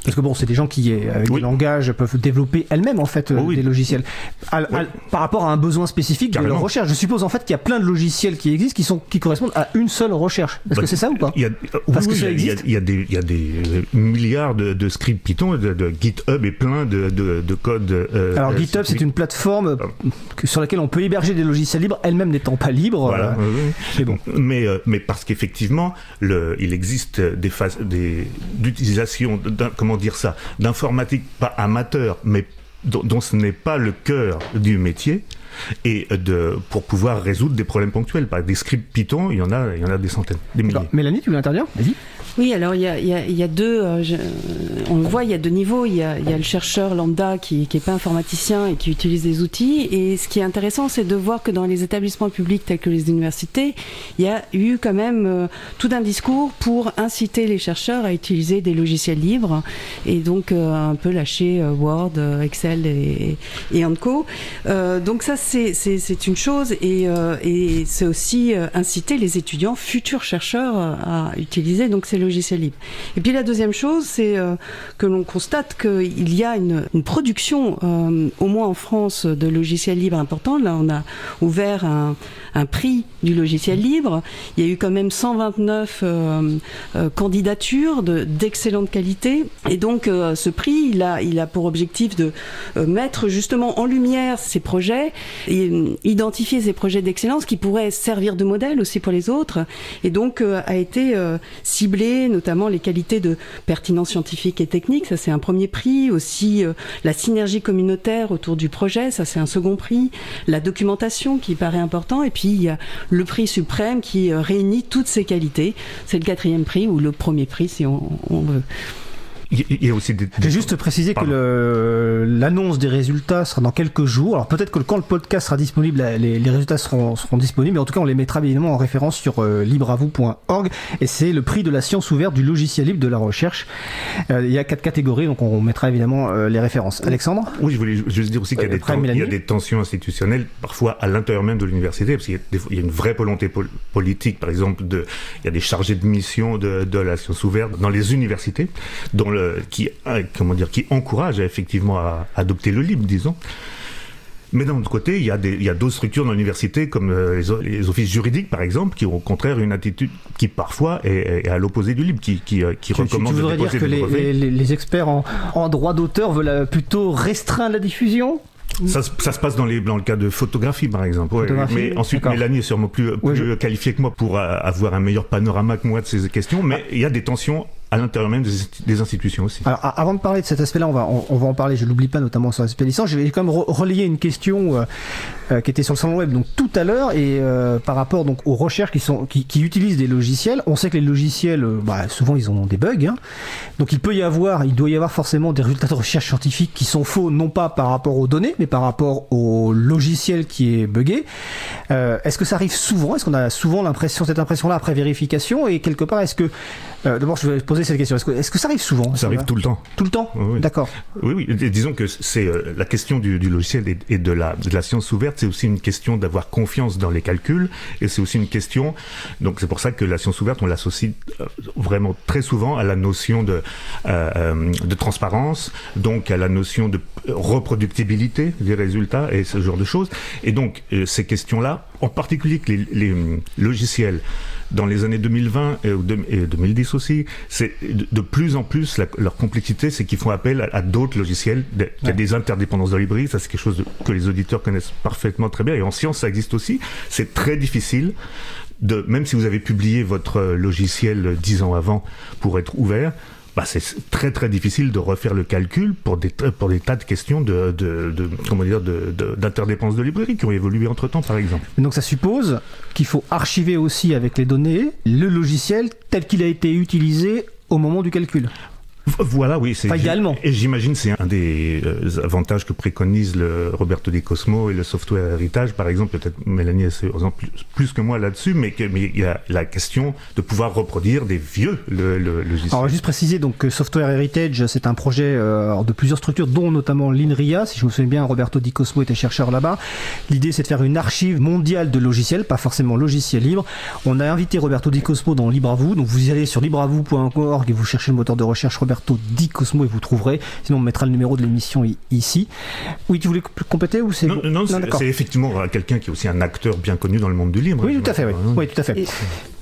parce que bon, c'est des gens qui, euh, avec Oui. des langages, peuvent développer elles-mêmes en fait euh, Oh oui. des logiciels À- à- Oui. par rapport à un besoin spécifique de leur recherche. Je suppose en fait qu'il y a plein de logiciels qui existent qui sont qui correspondent à une seule recherche. Est-ce Bah, que c'est ça ou pas y a, Parce que ça existe Il y, a des, il y a des euh, milliards de, de scripts Python, de, de GitHub et plein de, de, de codes. euh, Alors euh, GitHub, c'est une plateforme que- sur laquelle on peut héberger des logiciels libres, elle-même n'étant pas libre. Voilà, euh, oui, mais bon. Mais, euh, mais parce qu'effectivement, il existe des phases d'utilisation, d'un- comment dire ça, d'informatique pas amateur, mais dont, ce n'est pas le cœur du métier, et de, pour pouvoir résoudre des problèmes ponctuels. Par des scripts Python, il y en a, il y en a des centaines, des milliers. Mélanie, tu voulais intervenir? Vas-y. Oui, alors il y a, deux, euh, je- on le voit, il y a deux niveaux. Il y a, le chercheur lambda qui n'est pas informaticien et qui utilise des outils. Et ce qui est intéressant, c'est de voir que dans les établissements publics tels que les universités, il y a eu quand même euh, tout un discours pour inciter les chercheurs à utiliser des logiciels libres et donc euh, un peu lâcher euh, Word, euh, Excel et, et. Euh, donc ça, c'est- une chose et, euh, c'est aussi euh, inciter les étudiants, futurs chercheurs, euh, à utiliser donc ces logiciels Et puis la deuxième chose, c'est euh, que l'on constate qu'il y a une, production, euh, au moins en France, de logiciels libres importante. Là, on a ouvert un, prix du logiciel libre. Il y a eu quand même 129 euh, candidatures de- d'excellente qualité. Et donc, ce prix, il a, il a pour objectif de mettre justement en lumière ces projets et identifier ces projets d'excellence qui pourraient servir de modèle aussi pour les autres. Et donc, a été euh, notamment les qualités de pertinence scientifique et technique. Ça, c'est un premier prix. Aussi, euh, la synergie communautaire autour du projet. Ça, c'est un second prix. La documentation qui paraît important. Et puis, il y a le prix suprême qui euh, réunit toutes ces qualités. C'est le quatrième prix ou le premier prix, si on veut. Il y- a aussi des. Des- juste préciser que Pardon. l'annonce des résultats sera dans quelques jours. Alors peut-être que quand le podcast sera disponible, les, les résultats seront, seront disponibles. Mais en tout cas, on les mettra évidemment en référence sur euh, libreavou.org. Et c'est le prix de la science ouverte du logiciel libre de la recherche. Euh, il y a quatre catégories, donc on mettra évidemment euh, les références. Alexandre? Oui, je voulais juste dire aussi qu'il y, a Euh, des y a tensions institutionnelles, parfois à l'intérieur même de l'université, parce qu'il y, a des fois- il y a une vraie volonté pol- politique, par exemple, de, il y a des chargés de mission de, de la science ouverte dans les universités, dont le, qui, euh, comment dire, qui encouragent effectivement à adopter le libre, disons. Mais d'un autre côté, il y a des, il y a d'autres structures dans l'université, comme euh, les, les offices juridiques, par exemple, qui ont au contraire une attitude qui parfois est, est à l'opposé du libre, qui, qui, euh, qui Tu, tu- recommande tu de voudrais dire déposer que les, les- les- experts en, en droit d'auteur veulent euh, plutôt restreindre la diffusion? Ça, se- ça se passe dans, les, dans le cas de photographie, par exemple. ouais. Photographie, mais ensuite. Mélanie est sûrement plus, plus Ouais, je- qualifiée que moi pour euh, avoir un meilleur panorama que moi de ces questions. Mais il y a des tensions à l'intérieur même des, institutions aussi. Alors, avant de parler de cet aspect-là, on va, on, va en parler, je l'oublie pas, notamment sur l'aspect licence. Je vais quand même re- relayer une question euh, euh, qui était sur le salon web donc tout à l'heure et euh, par rapport donc aux recherches qui sont qui, utilisent des logiciels. On sait que les logiciels, bah, souvent ils ont des bugs, hein. donc il peut y avoir, il doit y avoir forcément des résultats de recherche scientifique qui sont faux, non pas par rapport aux données, mais par rapport au logiciel qui est buggé. Est-ce que ça arrive souvent? Est-ce qu'on a souvent l'impression, cette impression-là après vérification? Et quelque part, est-ce que euh, d'abord je vais poser cette question Est-ce que, ça arrive souvent Ça arrive tout le temps. tout le temps Oui. D'accord. Oui, oui. Et Disons que c'est euh, la question du, du logiciel et, et de, la, de la science ouverte, c'est aussi une question d'avoir confiance dans les calculs, et c'est aussi une question. Donc c'est pour ça que la science ouverte, on l'associe euh, vraiment très souvent à la notion de, euh, de transparence, donc à la notion de reproductibilité des résultats et ce genre de choses. Et donc ces questions-là, en particulier que les, les logiciels dans les années 2020 et, ou deux- et 2010 aussi, c'est de, plus en plus la- leur complexité, c'est qu'ils font appel à, à d'autres logiciels. Il y a Ouais. des interdépendances de librairie, ça c'est quelque chose de- que les auditeurs connaissent parfaitement très bien. Et en science, ça existe aussi. C'est très difficile. De, même si vous avez publié votre euh, logiciel euh, dix ans avant pour être ouvert, bah c'est très très difficile de refaire le calcul pour des pour tas de questions de, de, de dire de de- d'interdépendance de librairie qui ont évolué entre temps par exemple. Donc ça suppose qu'il faut archiver aussi avec les données le logiciel tel qu'il a été utilisé au moment du calcul. (laughs) Voilà, oui. également. Et j'imagine c'est un des euh, avantages que préconise le Roberto Di Cosmo et le software héritage, par exemple. Peut-être Mélanie est plus, plus que moi là-dessus, mais, il y a la question de pouvoir reproduire des vieux le, le, logiciels. Alors juste préciser donc que Software Heritage c'est un projet euh, de plusieurs structures dont notamment l'INRIA si je me souviens bien Roberto Di Cosmo était chercheur là-bas. L'idée c'est de faire une archive mondiale de logiciels, pas forcément logiciels libres. On a invité Roberto Di Cosmo dans Libre à vous, donc vous y allez sur libreavou.org et vous cherchez le moteur de recherche Roberto Di Cosmo et vous trouverez. Sinon on mettra le numéro de l'émission ici. Oui, tu voulais compléter ou c'est non, c'est- effectivement quelqu'un qui est aussi un acteur bien connu dans le monde du livre. Oui, tout à fait, oui. j'imagine. Oui, tout à fait. Et-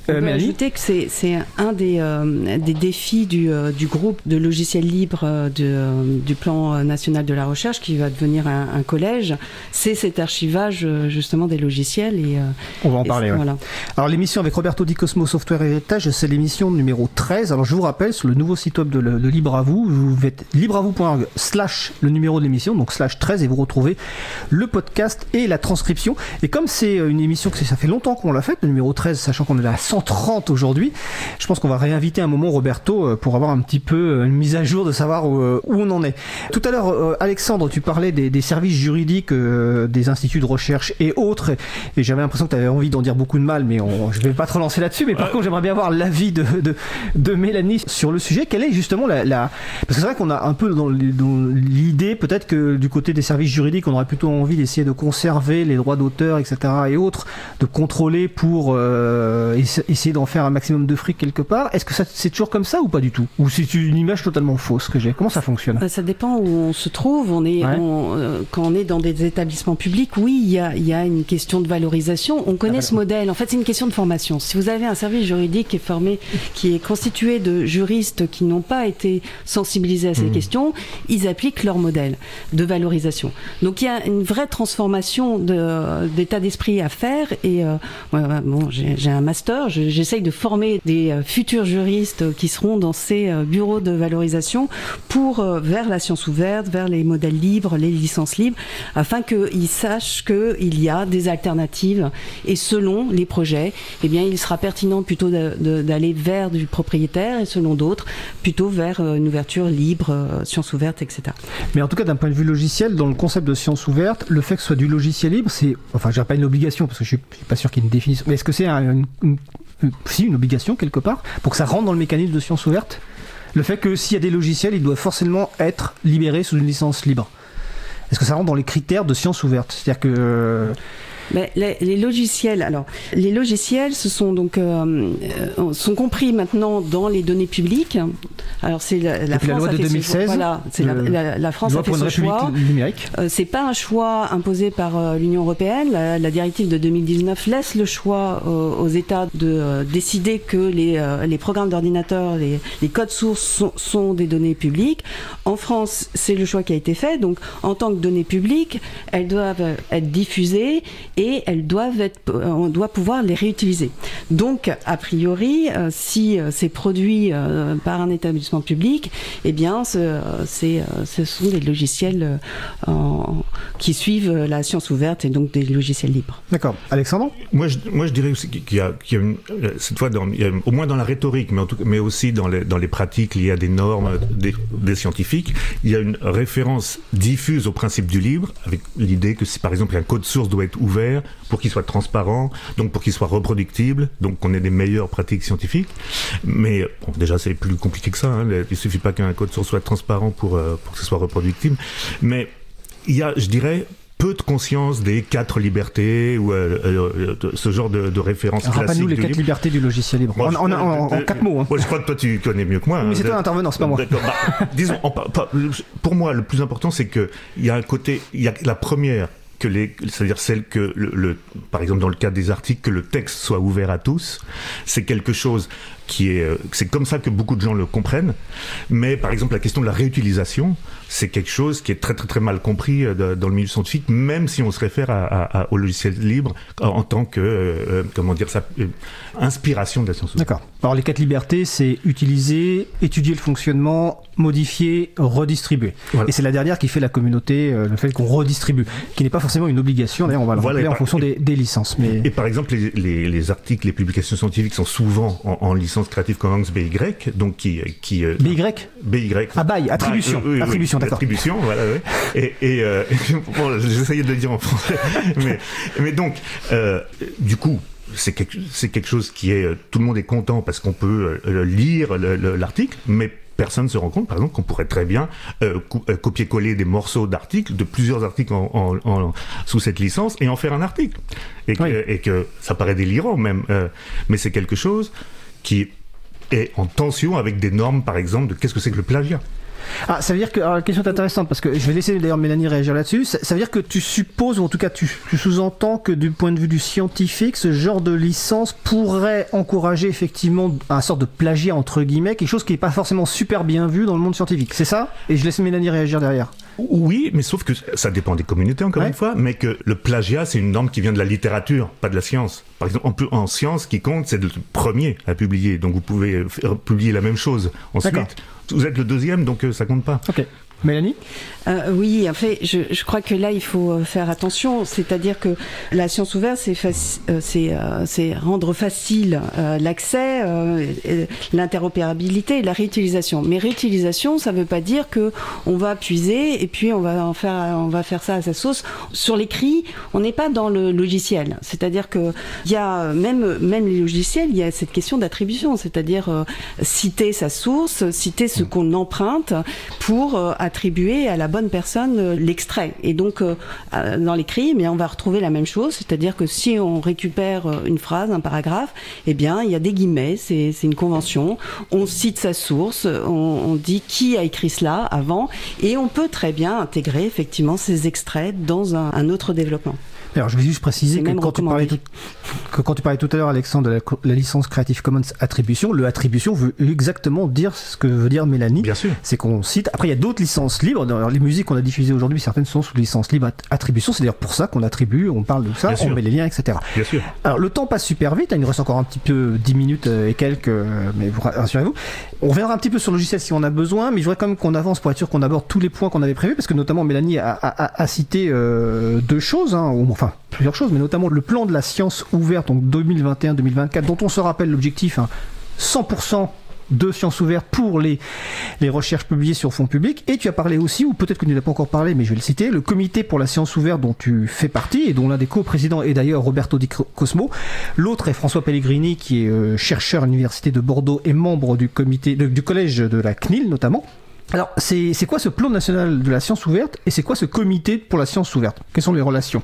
On Euh, peut Mélanie ajouter que c'est un des, euh, des défis du, euh, du groupe de logiciels libres de, du plan national de la recherche qui va devenir un, un collège, c'est cet archivage justement des logiciels. Et, On va en et parler. ouais. voilà. Alors l'émission avec Roberto Di Cosmo Software Heritage, c'est l'émission numéro 13. Alors je vous rappelle, sur le nouveau site web de, Libre à vous, vous faites libreavou.org slash le numéro de l'émission, donc slash 13, et vous retrouvez le podcast et la transcription. Et comme c'est une émission que ça fait longtemps qu'on l'a faite, le numéro 13, sachant qu'on est à 130 aujourd'hui, je pense qu'on va réinviter un moment Roberto euh, pour avoir un petit peu euh, une mise à jour de savoir où, euh, où on en est. Tout à l'heure, Alexandre, tu parlais des, des services juridiques euh, des instituts de recherche et autres, et j'avais l'impression que tu avais envie d'en dire beaucoup de mal, mais on, je vais pas te relancer là-dessus. Mais par contre, j'aimerais bien avoir l'avis de, de, de Mélanie sur le sujet. Quelle est justement la, la... parce que c'est vrai qu'on a un peu dans l'idée, peut-être que du côté des services juridiques, on aurait plutôt envie d'essayer de conserver les droits d'auteur, etc. et autres, de contrôler pour euh, essayer d'en faire un maximum de fric quelque part. Est-ce que ça, c'est toujours comme ça ou pas du tout? Ou c'est une image totalement fausse que j'ai Comment ça fonctionne? Bah, Ça dépend où on se trouve. On est, Ouais. on, euh, quand on est dans des établissements publics, oui, il y a, il y a une question de valorisation. On connaît ce modèle. En fait, c'est une question de formation. Si vous avez un service juridique qui est formé, qui est constitué de juristes qui n'ont pas été sensibilisés à ces questions, ils appliquent leur modèle de valorisation. Donc, il y a une vraie transformation de- d'état d'esprit à faire. Et euh, bon, j'ai un master. Je- J'essaye de former des euh, futurs juristes qui seront dans ces euh, bureaux de valorisation pour euh, vers la science ouverte, vers les modèles libres, les licences libres, afin qu'ils sachent qu'il y a des alternatives et selon les projets, eh bien, il sera pertinent plutôt d'aller vers du propriétaire et selon d'autres, plutôt vers euh, une ouverture libre, euh, science ouverte, etc. Mais en tout cas, d'un point de vue logiciel, dans le concept de science ouverte, le fait que ce soit du logiciel libre, c'est, enfin, je pas une obligation parce que je suis, suis pas sûr qu'il y ait une définition. Mais est-ce que c'est un- une- si une obligation quelque part pour que ça rentre dans le mécanisme de science ouverte Le fait que s'il y a des logiciels, ils doivent forcément être libérés sous une licence libre. Est-ce que ça rentre dans les critères de science ouverte? C'est-à-dire que Les, les logiciels, alors les logiciels, ce sont donc euh, euh, sont compris maintenant dans les données publiques. Alors c'est la, la la loi de fait ce 2016, choix. Voilà, c'est la, la- la France a fait ce choix. numérique. Euh, c'est pas un choix imposé par euh, l'Union européenne. La, directive de 2019 laisse le choix aux États de décider que les, les programmes d'ordinateur, les, les codes sources sont, sont des données publiques. En France, c'est le choix qui a été fait. Donc, en tant que données publiques, elles doivent être diffusées et elles doivent être, euh, on doit pouvoir les réutiliser. Donc, a priori, euh, si euh, c'est produit euh, par un établissement public, eh bien, ce, c'est, ce sont des logiciels euh, en- qui suivent la science ouverte et donc des logiciels libres. D'accord. Alexandre? Moi, je, moi, je dirais aussi qu'il y a, qu'il y a une, cette fois, dans, il y a- au moins dans la rhétorique, mais, en tout, mais aussi dans les, dans les pratiques liées à des normes des, des scientifiques, il y a une référence diffuse au principe du libre, avec l'idée que si par exemple un code source doit être ouvert pour qu'il soit transparent, donc pour qu'il soit reproductible, donc qu'on ait des meilleures pratiques scientifiques. Mais bon, déjà, c'est plus compliqué que ça. Hein. Il suffit pas qu'un code source soit transparent pour, euh, pour que ce soit reproductible. Mais il y a, je dirais, peu de conscience des quatre libertés ou euh, euh, ce genre de, de références classiques Rappelle-nous les quatre libre. libertés du logiciel libre. Moi, en, je- en- en- en quatre mots. hein. Moi, je crois que toi, tu connais mieux que moi. Oui, mais c'est hein. toi l'intervenant, c'est pas moi. D'accord. Bah, disons, pour moi, le plus important, c'est que il y a un côté, il y a la première que les, c'est-à-dire celle que le, le- par exemple dans le cas des articles, que le texte soit ouvert à tous, c'est quelque chose qui est, euh, c'est comme ça que beaucoup de gens le comprennent. Mais par exemple, la question de la réutilisation, c'est quelque chose qui est très très très mal compris euh, dans le milieu scientifique, même si on se réfère à, à- au logiciel libre en, tant que, euh, euh, comment dire ça, inspiration de la science. D'accord. Alors les quatre libertés, c'est utiliser, étudier le fonctionnement, modifier, redistribuer. Voilà. Et c'est la dernière qui fait la communauté, euh, le fait qu'on redistribue, qui n'est pas forcément une obligation. D'ailleurs, on va le Voilà, rappeler en par- fonction des, des licences. Mais Et par exemple, les, les- les articles, les publications scientifiques sont souvent en, en licence Creative Commons BY, donc qui, qui euh, BY BY. Ah, attribution. Ah, oui, oui, Attribution, d'accord. Attribution, voilà, oui. Et, et euh, (laughs) bon, j'essayais de le dire en français, (laughs) mais, mais donc, euh, du coup. C'est quelque, chose qui est, euh, tout le monde est content parce qu'on peut euh, lire le- le- l'article, mais personne ne se rend compte, par exemple, qu'on pourrait très bien euh, euh, copier-coller des morceaux d'articles, de plusieurs articles en, en- en- sous cette licence, et en faire un article. Et que, Oui. et que ça paraît délirant même, euh, mais c'est quelque chose qui est en tension avec des normes, par exemple, de qu'est-ce que c'est que le plagiat. Ah, ça veut dire que alors, la question est intéressante parce que je vais laisser d'ailleurs Mélanie réagir là-dessus. Ça, ça veut dire que tu supposes ou en tout cas tu, tu sous-entends que du point de vue du scientifique, ce genre de licence pourrait encourager effectivement un sort de plagiat entre guillemets, quelque chose qui n'est pas forcément super bien vu dans le monde scientifique. C'est ça? Et je laisse Mélanie réagir derrière. Oui, mais sauf que ça dépend des communautés, encore Ouais. une fois, mais que le plagiat, c'est une norme qui vient de la littérature, pas de la science. Par exemple, en, science, ce qui compte, c'est le premier à publier. Donc vous pouvez faire publier la même chose ensuite. Vous êtes le deuxième, donc euh, ça compte pas. Mélanie Euh, oui, en fait, je, crois que là, il faut euh, faire attention. C'est-à-dire que la science ouverte, c'est euh, rendre facile l'accès, l'interopérabilité, et la réutilisation. Mais réutilisation, ça ne veut pas dire que on va puiser et puis on va en faire, on va faire ça à sa sauce. Sur l'écrit, on n'est pas dans le logiciel. C'est-à-dire que y a même même les logiciels, il y a cette question d'attribution, c'est-à-dire citer sa source, citer ce qu'on emprunte pour attribuer à la bonne personne euh, l'extrait. Et donc euh, euh, dans l'écrit, mais on va retrouver la même chose, c'est-à-dire que si on récupère une phrase, un paragraphe, eh bien il y a des guillemets, c'est une convention. On cite sa source, on, dit qui a écrit cela avant, et on peut très bien intégrer effectivement ces extraits dans un autre développement. Alors, je vais juste préciser que quand, tu parlais tout, que quand tu parlais tout à l'heure, Alexandre, de la, la licence Creative Commons attribution, le attribution veut exactement dire ce que veut dire Mélanie. Bien sûr. C'est qu'on cite. Après, il y a d'autres licences libres. Dans les musiques qu'on a diffusées aujourd'hui, certaines sont sous licence libre at- attribution. C'est d'ailleurs pour ça qu'on attribue, on parle de ça, Bien on sûr. met les liens, etc. Bien sûr. Alors, le temps passe super vite. Il nous reste encore un petit peu 10 minutes euh, et quelques, euh, mais vous rassurez-vous. On reviendra un petit peu sur le logiciel si on a besoin, mais je voudrais quand même qu'on avance pour être sûr qu'on aborde tous les points qu'on avait prévus, parce que notamment Mélanie a, a- a- a cité euh, deux choses, hein, ou plusieurs choses, mais notamment le plan de la science ouverte, donc 2021-2024, dont on se rappelle l'objectif, hein, 100% de sciences ouvertes pour les, recherches publiées sur fonds publics. Et tu as parlé aussi, ou peut-être que tu n'as pas encore parlé, mais je vais le citer, le comité pour la science ouverte dont tu fais partie et dont l'un des co-présidents est d'ailleurs Roberto Di Cosmo. L'autre est François Pellegrini, qui est euh, chercheur à l'université de Bordeaux et membre du comité, du collège de la CNIL notamment. Alors, c'est quoi ce plan national de la science ouverte et c'est quoi ce comité pour la science ouverte? Quelles sont les relations?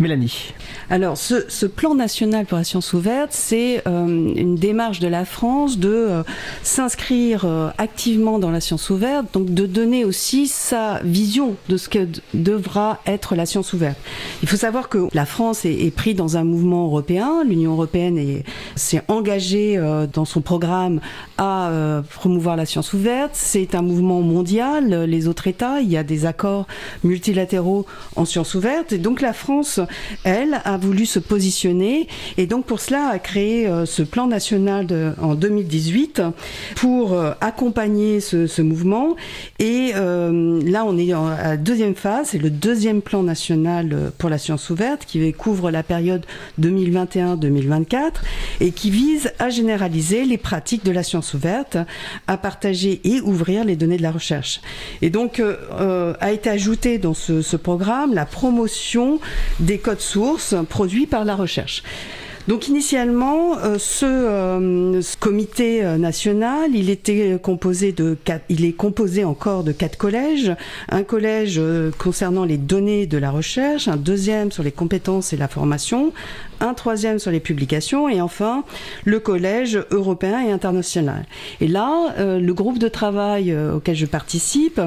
Mélanie Alors, ce, plan national pour la science ouverte, c'est euh, une démarche de la France de euh, s'inscrire euh, activement dans la science ouverte, donc de donner aussi sa vision de ce que devra être la science ouverte. Il faut savoir que la France est, est prise dans un mouvement européen. L'Union européenne est- s'est engagée dans son programme à promouvoir la science ouverte. C'est un mouvement mondial. Les autres États, il y a des accords multilatéraux en science ouverte. Et donc la France, elle, a voulu se positionner et donc pour cela a créé euh, ce plan national en 2018 pour euh, accompagner ce, mouvement. Et euh, là, on est à la deuxième phase, c'est le deuxième plan national pour la science ouverte qui couvre la période 2021-2024 et qui vise à généraliser les pratiques de la science ouverte, à partager et ouvrir les données de la recherche. Et donc a été ajouté dans ce programme la promotion des codes sources produits par la recherche. Donc initialement, euh, ce, euh, ce comité euh, national, il était composé il est composé encore de quatre collèges. Un collège euh, concernant les données de la recherche, un deuxième sur les compétences et la formation, un troisième sur les publications et enfin le collège européen et international. Et là, euh, le groupe de travail euh, auquel je participe,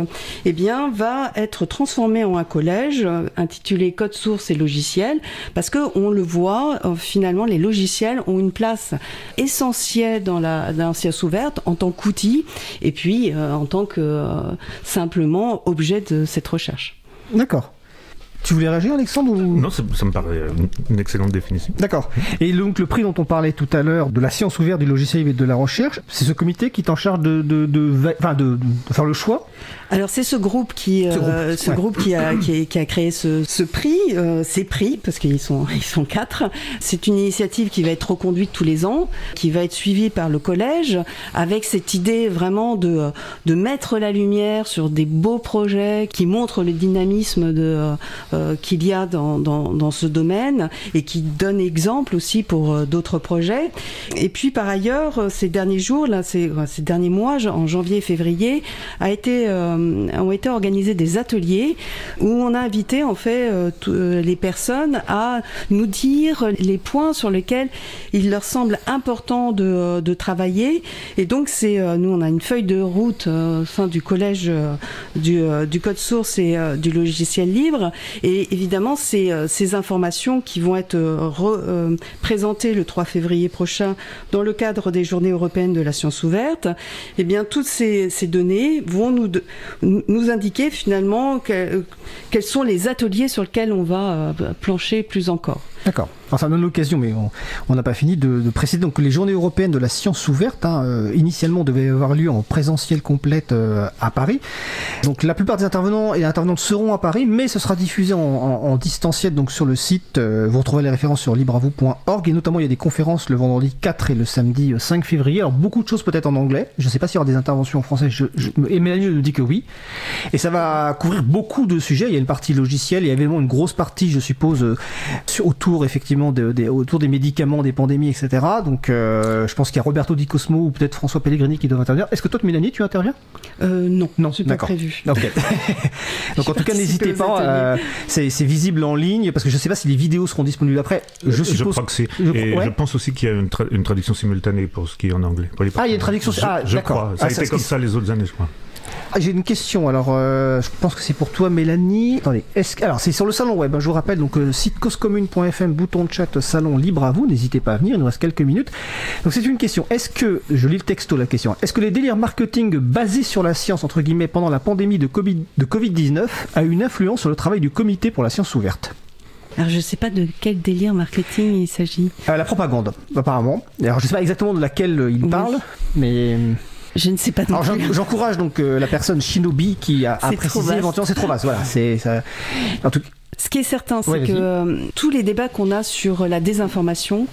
eh bien, va être transformé en un collège euh, intitulé Code source et logiciels, parce que on le voit finalement, les logiciels ont une place essentielle dans la, science ouverte en tant qu'outil et puis en tant que simplement objet de cette recherche. D'accord. Tu voulais réagir, Alexandre ou... Non, ça, ça me paraît une- une excellente définition. D'accord. Et donc le prix dont on parlait tout à l'heure, de la science ouverte, du logiciel et de la recherche, c'est ce comité qui est en charge de, de, de, faire le choix? Alors c'est ce groupe qui, Ce euh, groupe, ce ouais. groupe qui a, qui, a- qui a créé ce, ce prix, euh, ces prix parce qu'ils sont (laughs) ils sont quatre. C'est une initiative qui va être reconduite tous les ans, qui va être suivie par le collège, avec cette idée vraiment de de mettre la lumière sur des beaux projets qui montrent le dynamisme de euh, qu'il y a dans, dans dans ce domaine et qui donnent exemple aussi pour euh, d'autres projets. Et puis par ailleurs, euh, ces derniers jours, là, ces, euh, ces derniers mois, en janvier et février, a été, euh, ont été organisés des ateliers où on a invité en fait euh, euh, les personnes à nous dire les points sur lesquels il leur semble important de, euh, de travailler. Et donc c'est euh, nous on a une feuille de route euh, au sein du collège euh, du, euh, code source et euh, du logiciel libre. Et évidemment c'est euh, ces informations qui vont être euh, euh, présentées le 3 février prochain dans le cadre des Journées européennes de la science ouverte. Eh bien toutes ces, ces données vont nous indiquer finalement que- quels sont les ateliers sur lesquels on va plancher plus encore. D'accord. Alors ça donne l'occasion, mais on- n'a pas fini de, de préciser. Donc les journées européennes de la science ouverte, hein, euh, initialement devaient avoir lieu en présentiel complète euh, à Paris. Donc la plupart des intervenants et intervenantes seront à Paris, mais ce sera diffusé en, distanciel donc sur le site. euh, vous retrouverez les références sur libreavou.org et notamment il y a des conférences le vendredi 4 et le samedi euh, 5 février. Alors beaucoup de choses peut-être en anglais. Je ne sais pas s'il y aura des interventions en français. Je, nous dit que oui. Et ça va couvrir beaucoup de sujets. Il y a une partie logicielle, il y a évidemment une grosse partie, je suppose, sur, autour effectivement de- autour des médicaments, des pandémies, etc. Donc euh, je pense qu'il y a Roberto Di Cosmo ou peut-être François Pellegrini qui doivent intervenir. Est-ce que toi, Mélanie, tu interviens? Euh, non, Non, c'est pas prévu. (laughs) Ok. (laughs) Donc en tout cas, n'hésitez pas. euh, c'est visible en ligne parce que je sais pas si les vidéos seront disponibles après. Je suppose. crois que c'est. je- Et ouais. je pense aussi qu'il y a une, tra- une traduction simultanée pour ce qui est en anglais. pour les Ah, il y a une traduction- Je, ah, je d'accord. crois. Ah, Ça a ça, été comme qui- ça les autres années, je crois. Ah, J'ai une question. Alors, euh, je pense que c'est pour toi, Mélanie. Attendez. Est-ce alors, c'est sur le salon web. hein, je vous rappelle donc euh, site causecommune.fm, bouton de chat, salon libre à vous. N'hésitez pas à venir. Il nous reste quelques minutes. Donc, c'est une question. Est-ce que je lis le texto la question. Est-ce que les délires marketing basés sur la science entre guillemets pendant la pandémie de Covid de Covid 19 a une influence sur le travail du comité pour la science ouverte? Alors je sais pas de quel délire marketing il s'agit. Euh, La propagande, apparemment. Alors, je sais pas exactement de laquelle il Oui. parle, mais Je ne sais pas Alors j'encourage donc euh, la personne Shinobi qui a, a C'est trop précisé éventuellement c'est trop vaste. Voilà, c'est ça. En tout Ce qui est certain, c'est Ouais, que euh, tous les débats qu'on a sur la désinformation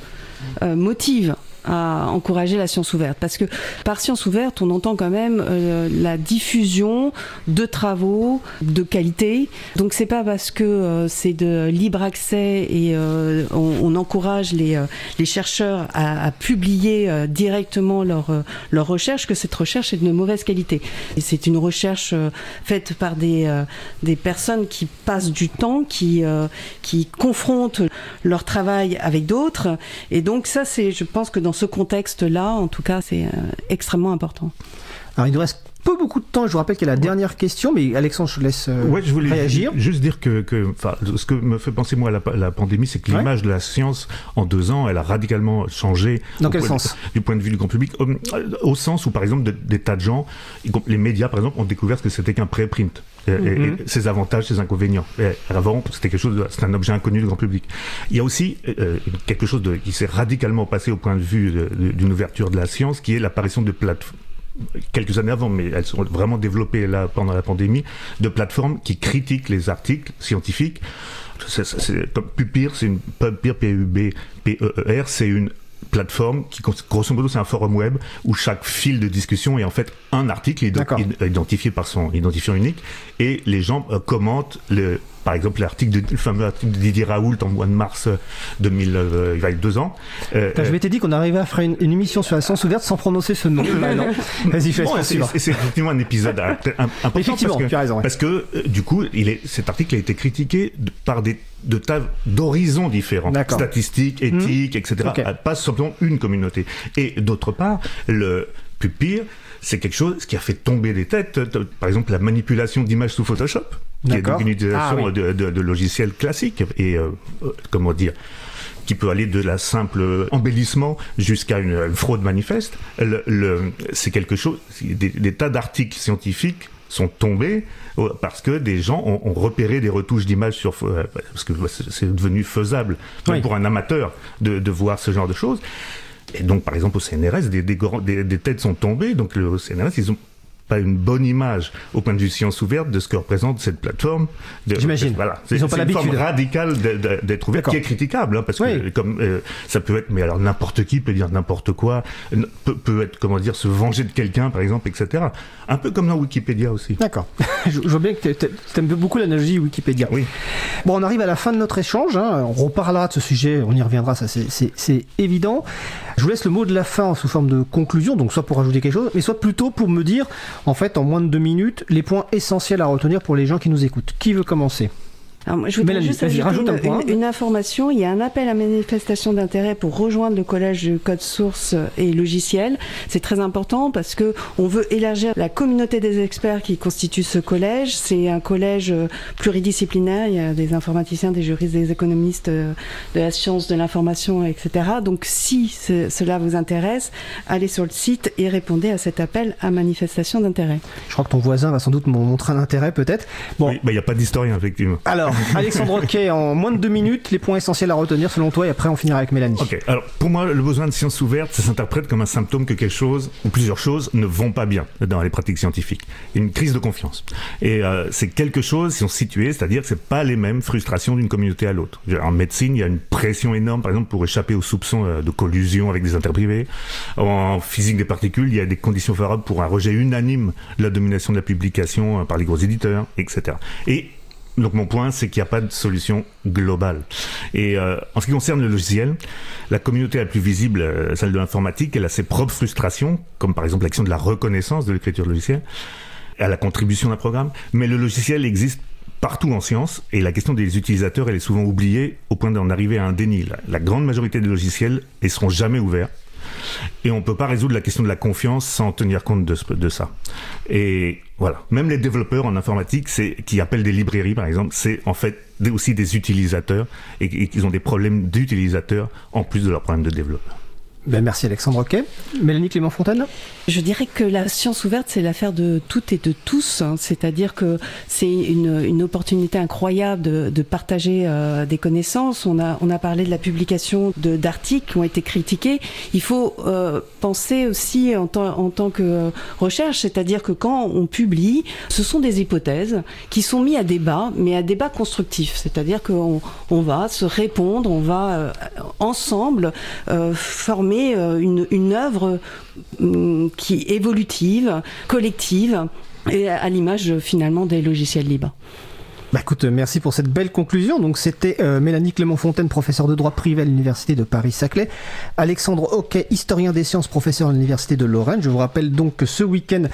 euh, motivent à encourager la science ouverte. Parce que par science ouverte, on entend quand même euh, la diffusion de travaux de qualité. Donc c'est pas parce que euh, c'est de libre accès et euh, on, encourage les, les chercheurs à, publier directement leur, euh, leur recherche que cette recherche est de mauvaise qualité. C'est une recherche faite par des, des personnes qui passent du temps, qui, qui confrontent leur travail avec d'autres. Et donc ça, c'est, je pense que dans ce contexte-là, en tout cas, c'est euh, extrêmement important. Alors il nous reste peu beaucoup de temps. Je vous rappelle qu'il y a la dernière question, mais Alexandre, je te laisse euh, Ouais, je voulais réagir. ju- juste dire que, que ce que me fait penser moi à la, la pandémie, c'est que Ouais. l'image de la science en deux ans, elle a radicalement changé. Dans quel de- sens? Du point de vue du grand public, au, au sens où par exemple de- des tas de gens, les médias par exemple, ont découvert ce que c'était qu'un préprint. Et, et- Mhm. et ses avantages, ses inconvénients. Et avant, c'était quelque chose, c'est un objet inconnu du grand public. Il y a aussi euh, quelque chose de, qui s'est radicalement passé au point de vue d'une ouverture de la science, qui est l'apparition de plateformes quelques années avant, mais elles sont vraiment développées là pendant la pandémie, de plateformes qui critiquent les articles scientifiques. C'est- c'est- c'est- comme Pupir, c'est une Pupir, P-U-B-P-E-E-R, c'est une plateforme qui, grosso modo, c'est un forum web où chaque fil de discussion est en fait un article identifié par son identifiant unique et les gens euh, commentent le, par exemple l'article de, le fameux article de Didier Raoult en mois de mars euh, 2000, euh, il va y a deux ans. Euh, je m'étais dit qu'on arrivait à faire une, une émission sur la science ouverte sans prononcer ce nom. (laughs) Vas-y, fais Bon, ce c'est effectivement un épisode euh, un- important Effectivement, parce que, tu as raison, ouais. parce que euh, du coup, il est, cet article a été critiqué de- par des de tas d'horizons différents, D'accord. Statistiques, éthiques, etc. Euh, Pas simplement une communauté. Et d'autre part, le plus pire, c'est quelque chose qui a fait tomber des têtes. euh, Par exemple, la manipulation d'images sous Photoshop, qui est donc une utilisation Ah oui. de, de- de logiciels classiques et euh, euh, comment dire qui peut aller de la simple embellissement jusqu'à une, une fraude manifeste. Le, le- c'est quelque chose. Des, des tas d'articles scientifiques sont tombés euh, parce que des gens ont, ont repéré des retouches d'images sur euh, parce que c'est devenu faisable Oui. pour un amateur de, de voir ce genre de choses. Et donc, par exemple, au CNRS, des, des, des- des têtes sont tombées. Donc, le, au CNRS, ils ont pas une bonne image au point de vue science ouverte de ce que représente cette plateforme. J'imagine. Voilà. C'est une forme radicale d'être ouvert, D'accord. qui est critiquable, hein, parce que comme euh, ça peut être, mais alors n'importe qui peut dire n'importe quoi, peut, peut être, comment dire, se venger de quelqu'un, par exemple, etc. Un peu comme dans Wikipédia aussi. D'accord. (laughs) je, je vois bien que t'a- t'aimes beaucoup l'analogie Wikipédia. Oui. Bon, on arrive à la fin de notre échange. hein. On reparlera de ce sujet, on y reviendra, ça c'est- évident. Je vous laisse le mot de la fin sous forme de conclusion, donc soit pour rajouter quelque chose, mais soit plutôt pour me dire, en fait, en moins de deux minutes, les points essentiels à retenir pour les gens qui nous écoutent. Qui veut commencer? Alors, moi, je voudrais Mélanie, juste ajouter rajoute un une, point. une- une information. Il y a un appel à manifestation d'intérêt pour rejoindre le collège de code source et logiciel. C'est très important parce que on veut élargir la communauté des experts qui constitue ce collège. C'est un collège euh, pluridisciplinaire. Il y a des informaticiens, des juristes, des économistes, euh, de la science, de l'information, etc. Donc, si ce- cela vous intéresse, allez sur le site et répondez à cet appel à manifestation d'intérêt. Je crois que ton voisin va sans doute montrer un intérêt, peut-être. Bon, Oui, bah, il n'y a pas d'historien, effectivement. alors, (laughs) Alexandre Roquet, en moins de deux minutes, les points essentiels à retenir selon toi, et après on finira avec Mélanie. Ok, alors pour moi, le besoin de science ouverte, ça s'interprète comme un symptôme que quelque chose, ou plusieurs choses, ne vont pas bien dans les pratiques scientifiques. Une crise de confiance. Et euh, c'est quelque chose, si on se situe, c'est-à-dire que c'est pas les mêmes frustrations d'une communauté à l'autre. En médecine, il y a une pression énorme, par exemple, pour échapper aux soupçons euh, de collusion avec des interprivés. En physique des particules, il y a des conditions favorables pour un rejet unanime de la domination de la publication euh, par les gros éditeurs, etc. Et donc mon point, c'est qu'il n'y a pas de solution globale. Et euh, en ce qui concerne le logiciel, la communauté la plus visible, euh, celle de l'informatique, elle a ses propres frustrations, comme par exemple l'action de la reconnaissance de l'écriture logicielle, à la contribution d'un programme. Mais le logiciel existe partout en science et la question des utilisateurs, elle est souvent oubliée au point d'en arriver à un déni. La, la grande majorité des logiciels, ils seront jamais ouverts. Et on ne peut pas résoudre la question de la confiance sans tenir compte de, ça. Et voilà. Même les développeurs en informatique, c'est, qui appellent des librairies, par exemple, c'est en fait aussi des utilisateurs et, et qu'ils ont des problèmes d'utilisateurs en plus de leurs problèmes de développeurs. Ben, merci Alexandre Roquet. Mélanie Clément-Fontaine Je dirais que la science ouverte, c'est l'affaire de toutes et de tous. hein. C'est-à-dire que c'est une, opportunité incroyable de, partager euh, des connaissances. On a, on a parlé de la publication d'articles qui ont été critiqués. Il faut euh, penser aussi en, en tant que recherche, c'est-à-dire que quand on publie, ce sont des hypothèses qui sont mises à débat, mais à débat constructif. C'est-à-dire qu'on on va se répondre, on va euh, ensemble former former euh, une, œuvre hum, qui évolutive, collective, et à l'image finalement des logiciels libres. Bah écoute, merci pour cette belle conclusion. Donc c'était euh, Mélanie Clément-Fontaine, professeure de droit privé à l'Université de Paris-Saclay, Alexandre Hockey, historien des sciences, professeur à l'Université de Lorraine. Je vous rappelle donc que ce week-end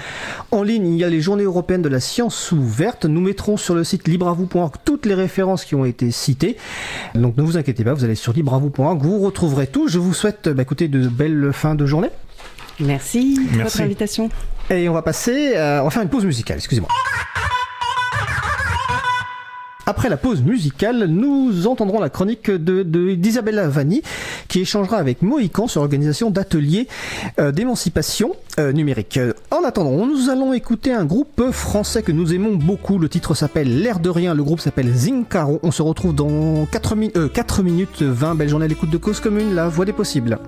en ligne, il y a les journées européennes de la science ouverte. Nous mettrons sur le site libravou.org toutes les références qui ont été citées. Donc ne vous inquiétez pas, vous allez sur libravou.org, vous retrouverez tout. Je vous souhaite bah, écoutez, de belles fins de journée. Merci, Merci. votre invitation. Et on va passer, euh, on va faire une pause musicale, excusez-moi. Après la pause musicale, nous entendrons la chronique de d'Isabella Vanni qui échangera avec Mohican sur l'organisation d'ateliers euh, d'émancipation euh, numérique. Euh, En attendant, nous allons écouter un groupe français que nous aimons beaucoup. Le titre s'appelle L'air de rien. Le groupe s'appelle Zincaro. On se retrouve dans 4, mi- euh, 4 minutes 20. Belle journée à l'écoute de Cause Commune, la voix des possibles.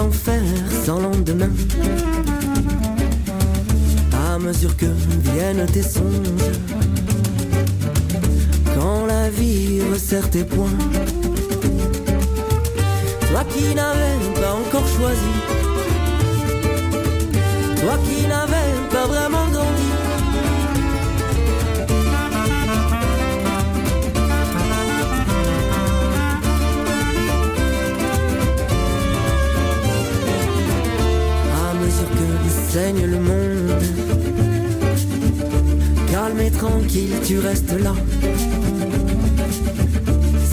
L'enfer sans lendemain. À mesure que viennent tes songes, quand la vie resserre tes poings, toi qui n'avais pas encore choisi, toi qui n'avais pas vraiment grandi. Saigne le monde. Calme et tranquille, tu restes là.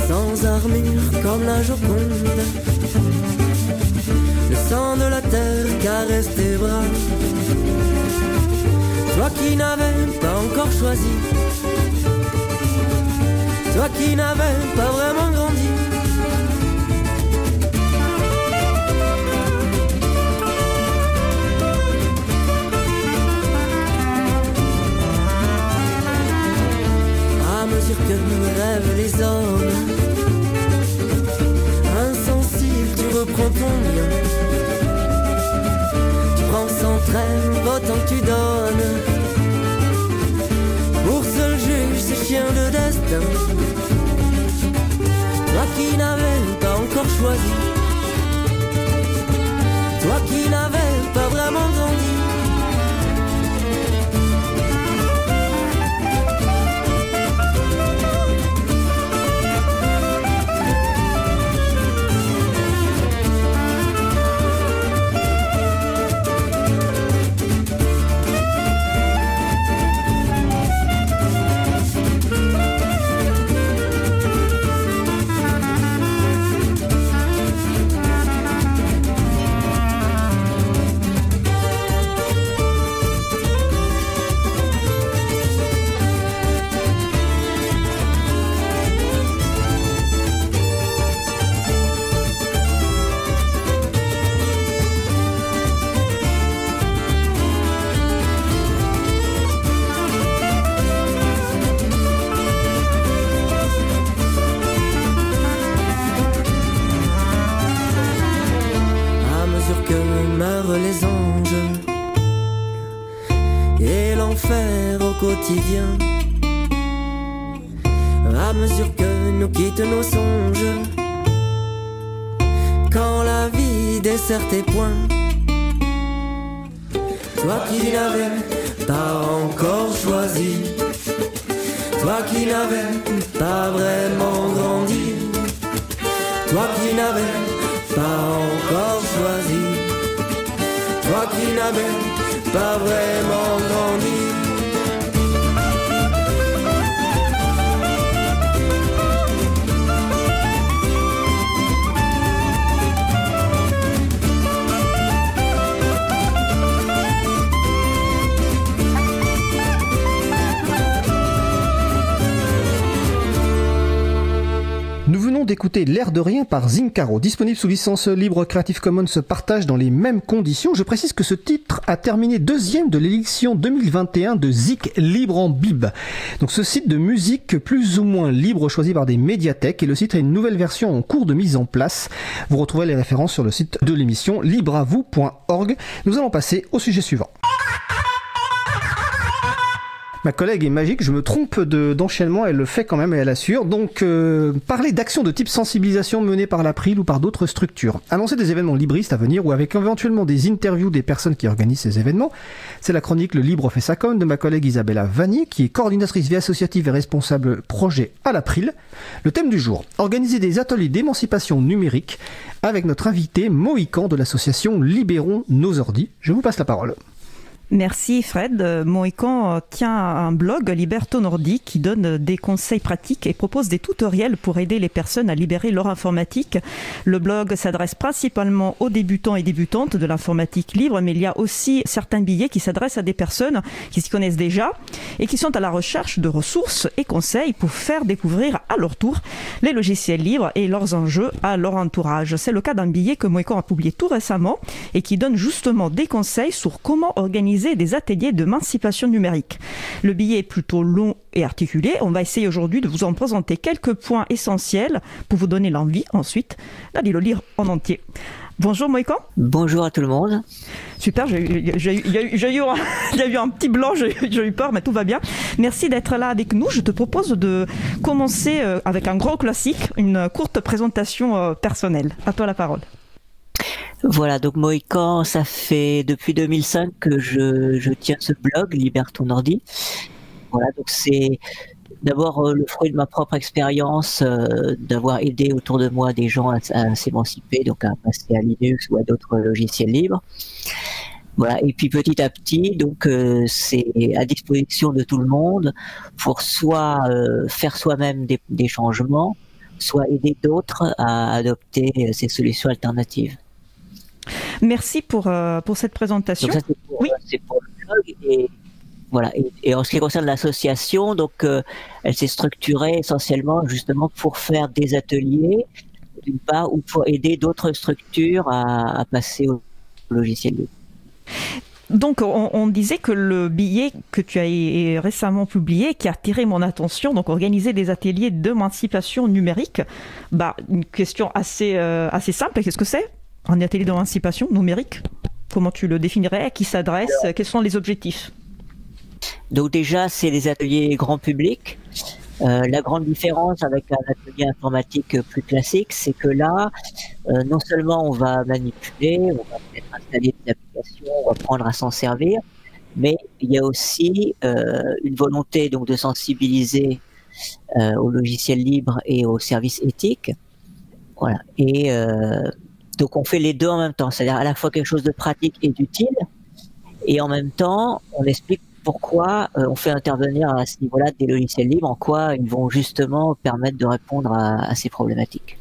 Sans armure comme la Joconde. Le sang de la terre caresse tes bras. Toi qui n'avais pas encore choisi. Toi qui n'avais pas vraiment grandi. Les hommes. Insensible, tu reprends ton bien. Tu prends sans trêve autant que tu donnes. Pour seul juge, ces chiens de destin. Toi qui n'avais pas encore choisi. À mesure que nous quittent nos songes, quand la vie dessert tes poings, toi qui n'avais pas encore choisi, toi qui n'avais pas vraiment grandi, toi qui n'avais pas encore choisi, toi qui n'avais pas vraiment d'écouter L'air de rien par Zincaro, disponible sous licence libre Creative Commons se partage dans les mêmes conditions. Je précise que ce titre a terminé deuxième de l'élection 2021 de Zik Libre en Bib. Donc ce site de musique plus ou moins libre choisi par des médiathèques et le site a une nouvelle version en cours de mise en place. Vous retrouvez les références sur le site de l'émission libreavou.org. Nous allons passer au sujet suivant. Ma collègue est magique, je me trompe de- d'enchaînement, elle le fait quand même et elle assure. Donc, euh, parler d'actions de type sensibilisation menées par l'April ou par d'autres structures. Annoncer des événements libristes à venir ou avec éventuellement des interviews des personnes qui organisent ces événements. C'est la chronique Le Libre fait sa com de ma collègue Isabella Vanier, qui est coordinatrice vie associative et responsable projet à l'April. Le thème du jour, organiser des ateliers d'émancipation numérique avec notre invité Mohican de l'association Libérons nos ordis. Je vous passe la parole. Merci Fred. Mohican tient un blog Liberto Nordi qui donne des conseils pratiques et propose des tutoriels pour aider les personnes à libérer leur informatique. Le blog s'adresse principalement aux débutants et débutantes de l'informatique libre, mais il y a aussi certains billets qui s'adressent à des personnes qui s'y connaissent déjà et qui sont à la recherche de ressources et conseils pour faire découvrir à leur tour les logiciels libres et leurs enjeux à leur entourage. C'est le cas d'un billet que Mohican a publié tout récemment et qui donne justement des conseils sur comment organiser des ateliers d'émancipation numérique. Le billet est plutôt long et articulé. On va essayer aujourd'hui de vous en présenter quelques points essentiels pour vous donner l'envie ensuite d'aller le lire en entier. Bonjour Mohican. Bonjour à tout le monde. Super, j'ai eu- eu- il y a eu- un- petit blanc, j'ai eu peur, mais tout va bien. Merci d'être là avec nous. Je te propose de commencer euh, avec un gros classique, une courte présentation euh, personnelle. À toi la parole. Voilà, donc Mohican, ça fait depuis 2005 que je, tiens ce blog, Liberton Nordi. Voilà, donc c'est d'abord euh, le fruit de ma propre expérience euh, d'avoir aidé autour de moi des gens à, s'émanciper, donc à passer à Linux ou à d'autres logiciels libres. Voilà, et puis petit à petit, donc euh, c'est à disposition de tout le monde pour soit faire soi-même des, changements, soit aider d'autres à adopter ces solutions alternatives. Merci pour, euh, pour cette présentation. Ça, c'est pour, c'est pour le blog. Et, voilà. Et, et en ce qui concerne l'association, donc euh, elle s'est structurée essentiellement justement pour faire des ateliers, d'une part, ou pour aider d'autres structures à, à passer au logiciel libre. Donc, on, on disait que le billet que tu as récemment publié, qui a attiré mon attention, donc organiser des ateliers d'émancipation numérique, bah, une question assez, euh, assez simple. Qu'est-ce que c'est? Un atelier d'émancipation numérique Comment tu le définirais À qui s'adresse Quels sont les objectifs? Donc déjà, c'est des ateliers grand public. Euh, la grande différence avec un atelier informatique plus classique, c'est que là, euh, non seulement on va manipuler, on va peut-être installer des applications, on va apprendre à s'en servir, mais il y a aussi euh, une volonté donc de sensibiliser aux logiciels libres et aux services éthiques. Voilà. Et donc on fait les deux en même temps, c'est-à-dire à la fois quelque chose de pratique et d'utile, et en même temps on explique pourquoi euh, on fait intervenir à ce niveau-là des logiciels libres, en quoi ils vont justement permettre de répondre à, ces problématiques.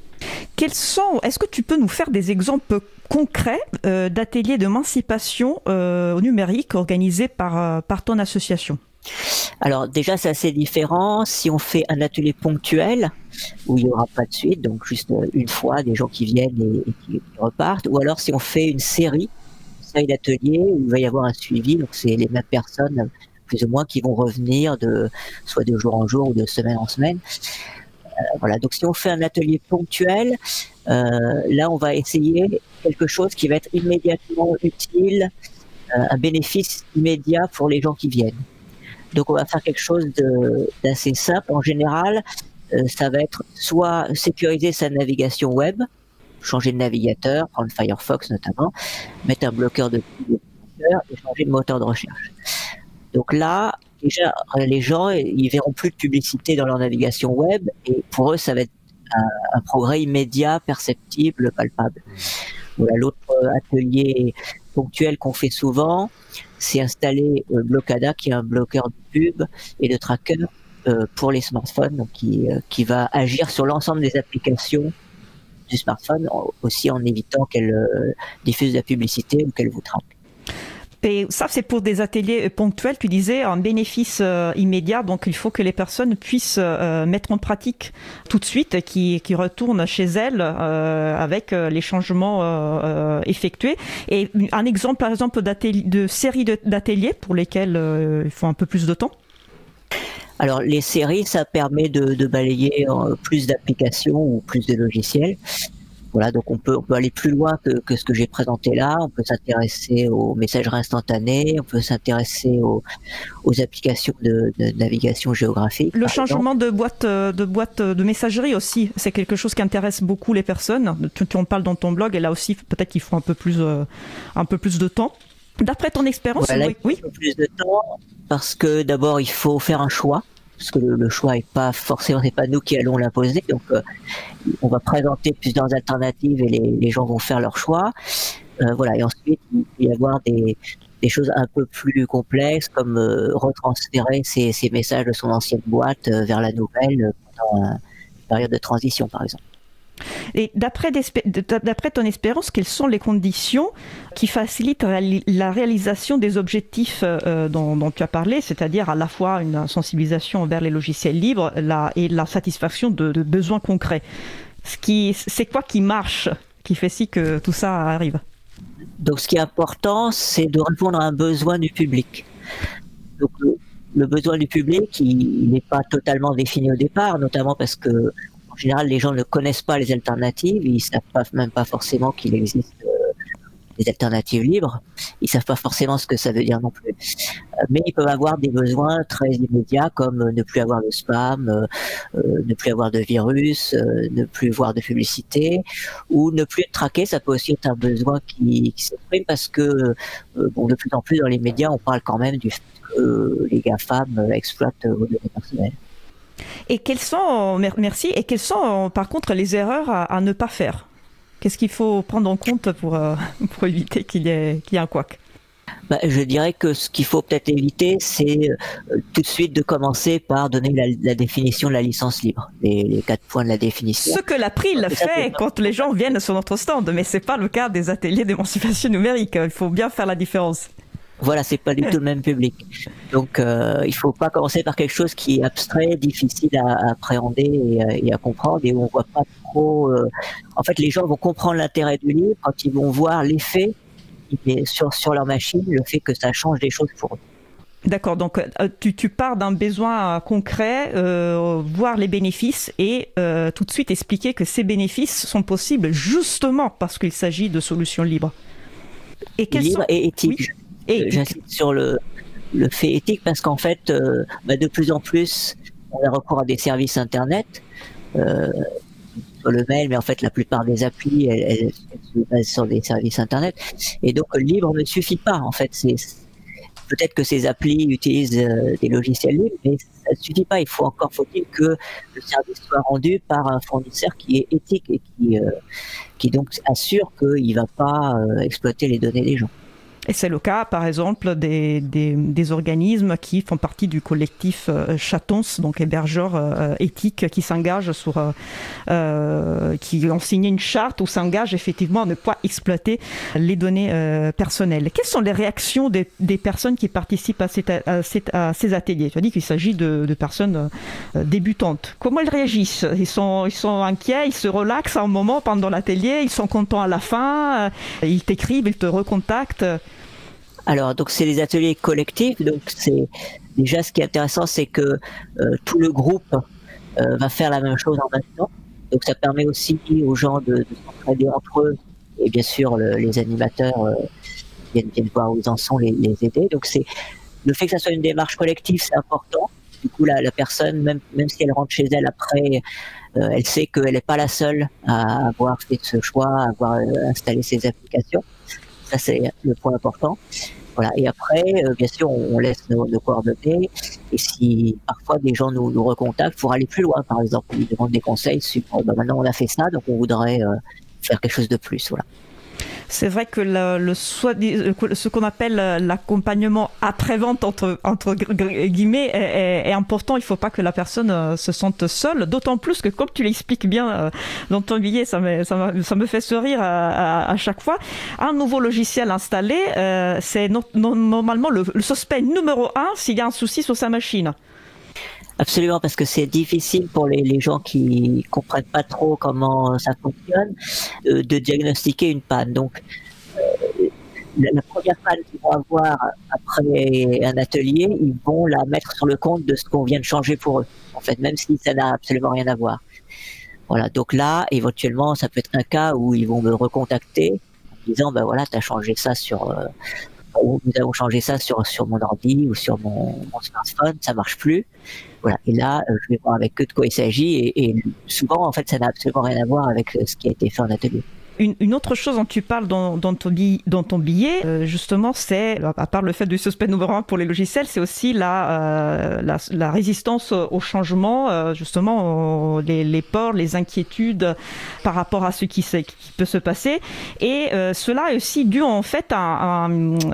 Quels sont Est-ce que tu peux nous faire des exemples concrets euh, d'ateliers d'émancipation euh, numérique organisés par, euh, par ton association? Alors déjà c'est assez différent si on fait un atelier ponctuel où il n'y aura pas de suite, donc juste euh, une fois des gens qui viennent et, qui, repartent, ou alors si on fait une série, une d'ateliers où il va y avoir un suivi, donc c'est les mêmes personnes plus ou moins qui vont revenir de soit de jour en jour ou de semaine en semaine. Euh, voilà, donc si on fait un atelier ponctuel, euh, là on va essayer quelque chose qui va être immédiatement utile, un bénéfice immédiat pour les gens qui viennent. Donc on va faire quelque chose d'assez simple. En général, euh, ça va être soit sécuriser sa navigation web, changer de navigateur, prendre Firefox notamment, mettre un bloqueur de et changer de moteur de recherche. Donc là, déjà, les gens, ils verront plus de publicité dans leur navigation web et pour eux, ça va être un, un progrès immédiat, perceptible, palpable. Voilà, l'autre atelier ponctuel qu'on fait souvent, c'est installer euh, Blocada, qui est un bloqueur de pub et de tracker euh, pour les smartphones, donc qui, euh, qui va agir sur l'ensemble des applications du smartphone, aussi en évitant qu'elle diffuse de la publicité ou qu'elle vous traque. Et ça, c'est pour des ateliers ponctuels, tu disais, un bénéfice euh, immédiat. Donc, il faut que les personnes puissent euh, mettre en pratique tout de suite, qui, qui retournent chez elles euh, avec euh, les changements euh, euh, effectués. Et un exemple, par exemple, de séries d'ateliers pour lesquels euh, il faut un peu plus de temps? Alors les séries, ça permet de, balayer euh, plus d'applications ou plus de logiciels. Voilà, donc on peut, on peut aller plus loin que, que ce que j'ai présenté là. On peut s'intéresser aux messageries instantanées, on peut s'intéresser aux, aux applications de, de navigation géographique. Le exemple. changement de boîte, de boîte de messagerie aussi, c'est quelque chose qui intéresse beaucoup les personnes. Tu, tu en parles dans ton blog et là aussi, peut-être qu'il faut un peu plus, euh, un peu plus de temps. D'après ton expérience, Voilà, oui, il oui. faut plus de temps parce que d'abord il faut faire un choix parce que le, le choix est pas forcément c'est pas nous qui allons l'imposer. Donc euh, on va présenter plusieurs alternatives et les, gens vont faire leur choix. Euh, voilà. Et ensuite il peut y avoir des choses un peu plus complexes comme euh, retransférer ces, ces messages de son ancienne boîte euh, vers la nouvelle pendant un- une période de transition par exemple. Et d'après ton expérience, quelles sont les conditions qui facilitent la réalisation des objectifs euh, dont, dont tu as parlé, c'est-à-dire à la fois une sensibilisation envers les logiciels libres et la satisfaction de, besoins concrets c'est quoi qui marche, qui fait si que tout ça arrive? Donc, ce qui est important, c'est de répondre à un besoin du public. Le besoin du public, il n'est pas totalement défini au départ, notamment parce que, en général, les gens ne connaissent pas les alternatives, ils savent pas, même pas forcément qu'il existe euh, des alternatives libres, ils savent pas forcément ce que ça veut dire non plus. Euh, mais ils peuvent avoir des besoins très immédiats, comme euh, ne plus avoir de spam, ne plus avoir de virus, ne plus voir de publicité, ou ne plus être traqué, ça peut aussi être un besoin qui, s'exprime parce que bon, de plus en plus dans les médias, on parle quand même du fait que les GAFAM exploitent vos données personnelles. Et quelles sont, mer- merci, et quelles sont par contre les erreurs à, à ne pas faire? Qu'est-ce qu'il faut prendre en compte pour, euh, (laughs) pour éviter qu'il y, ait- qu'il y ait un couac? Bah, je dirais que ce qu'il faut peut-être éviter, c'est euh, tout de suite de commencer par donner la, la définition de la licence libre, les, les quatre points de la définition. Ce que l'April fait quand les gens viennent sur notre stand, mais c'est pas le cas des ateliers d'émancipation numérique. Il faut bien faire la différence. Voilà, c'est pas du tout le même public. Donc, euh, il faut pas commencer par quelque chose qui est abstrait, difficile à, à appréhender et, à- et à comprendre, et où on voit pas trop. euh, En fait, les gens vont comprendre l'intérêt du livre quand ils vont voir l'effet sur sur leur machine, le fait que ça change des choses pour eux. D'accord, donc euh, tu, tu pars d'un besoin euh, concret, euh, voir les bénéfices et euh, tout de suite expliquer que ces bénéfices sont possibles justement parce qu'il s'agit de solutions libres. Et quels libre sont- et éthique. Oui. Et J'insiste sur le, le fait éthique parce qu'en fait, euh, bah, de plus en plus, on a recours à des services Internet, euh, sur le mail, mais en fait, la plupart des applis, elles, elles- elles se basent sur des services Internet. Et donc, le libre ne suffit pas. En fait, c'est peut-être que ces applis utilisent euh, des logiciels libres, mais ça ne suffit pas. Il faut encore faut-il que le service soit rendu par un fournisseur qui est éthique et qui, euh, qui donc assure qu'il ne va pas euh, exploiter les données des gens. Et c'est le cas, par exemple, des, des, des organismes qui font partie du collectif euh, Chatons, donc hébergeurs euh, éthiques, qui s'engagent sur, euh, euh, qui ont signé une charte où s'engagent effectivement à ne pas exploiter les données personnelles. Quelles sont les réactions des, des personnes qui participent à, cette- à cette- à ces ateliers? Tu as dit qu'il s'agit de, de personnes débutantes. Comment ils réagissent? Ils sont, ils sont inquiets, ils se relaxent un moment pendant l'atelier, ils sont contents à la fin, ils t'écrivent, ils te recontactent. Alors, donc c'est des ateliers collectifs. Donc, c'est déjà ce qui est intéressant, c'est que euh, tout le groupe euh, va faire la même chose en même temps. Donc, ça permet aussi aux gens de, de s'entraider entre eux. Et bien sûr, le- les animateurs euh, viennent, viennent voir où ils en sont, les, les aider. Donc, c'est le fait que ça soit une démarche collective, c'est important. Du coup, la, la personne, même, même si elle rentre chez elle après, euh, elle sait qu'elle n'est pas la seule à avoir fait ce choix, à avoir euh, installé ces applications. Ça, c'est le point important. Voilà. Et après, euh, bien sûr, on, on laisse nos, nos coordonnées. Et si parfois des gens nous, nous recontactent pour aller plus loin, par exemple, ils demandent des conseils sur, oh, bah, maintenant on a fait ça, donc on voudrait euh, faire quelque chose de plus. Voilà. C'est vrai que le, le ce qu'on appelle l'accompagnement après-vente, entre, entre guillemets, est, est, important. Il ne faut pas que la personne se sente seule, d'autant plus que, comme tu l'expliques bien dans ton billet, ça me, ça me, ça me fait sourire à, à, chaque fois. Un nouveau logiciel installé, c'est normalement le, le suspect numéro un s'il y a un souci sur sa machine. Absolument, parce que c'est difficile pour les, gens qui comprennent pas trop comment ça fonctionne euh, de diagnostiquer une panne. Donc, euh, la, première panne qu'ils vont avoir après un atelier, ils vont la mettre sur le compte de ce qu'on vient de changer pour eux, en fait, même si ça n'a absolument rien à voir. Voilà, donc là, éventuellement, ça peut être un cas où ils vont me recontacter en disant, ben voilà, tu as changé ça sur... Euh, nous avons changé ça sur, sur mon ordi ou sur mon, smartphone, ça marche plus. Voilà. Et là, euh, je vais voir avec eux de quoi il s'agit. Et, et, souvent, en fait, ça n'a absolument rien à voir avec ce qui a été fait en atelier. Une, autre chose dont tu parles dans, ton, billet, euh, justement, c'est, à part le fait du suspect numéro un pour les logiciels, c'est aussi la, euh, résistance au changement, euh, justement, les, les, peurs, les inquiétudes par rapport à ce qui, peut se passer. Et cela est aussi dû, en fait,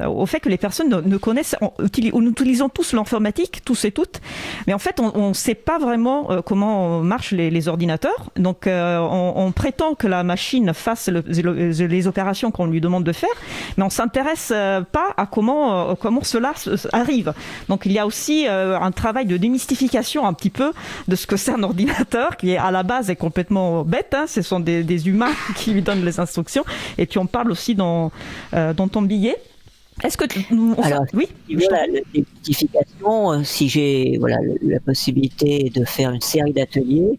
au fait que les personnes ne, connaissent, on, nous utilisons tous l'informatique, tous et toutes, mais en fait, on ne sait pas vraiment comment marchent les, ordinateurs. Donc, on, on prétend que la machine fasse les opérations qu'on lui demande de faire, mais on s'intéresse euh, pas à comment euh, comment cela arrive. Donc il y a aussi euh, un travail de démystification un petit peu de ce que c'est un ordinateur qui est à la base est complètement bête. Hein. Ce sont des, des, humains (laughs) qui lui donnent les instructions et tu en parles aussi dans dans ton billet. Est-ce que tu, Alors, oui, voilà, la démystification, si j'ai voilà la possibilité de faire une série d'ateliers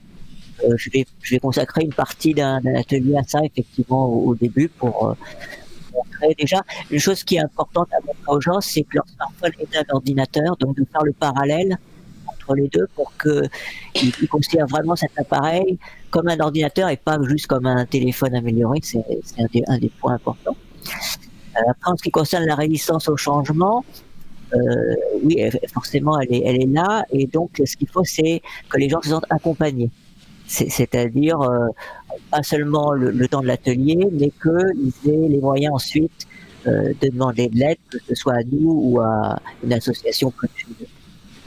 euh, je, vais, consacrer une partie d'un atelier à ça, effectivement, au, début, pour euh, montrer déjà. Une chose qui est importante à montrer aux gens, c'est que leur smartphone est un ordinateur, donc de faire le parallèle entre les deux pour qu'ils considèrent vraiment cet appareil comme un ordinateur et pas juste comme un téléphone amélioré. C'est un, des points importants. Euh, après, en ce qui concerne la résistance au changement, euh, oui, forcément, elle est là. Et donc, ce qu'il faut, c'est que les gens se sentent accompagnés c'est-à-dire euh, pas seulement le, temps de l'atelier, mais qu'ils aient les moyens ensuite euh, de demander de l'aide, que ce soit à nous ou à une association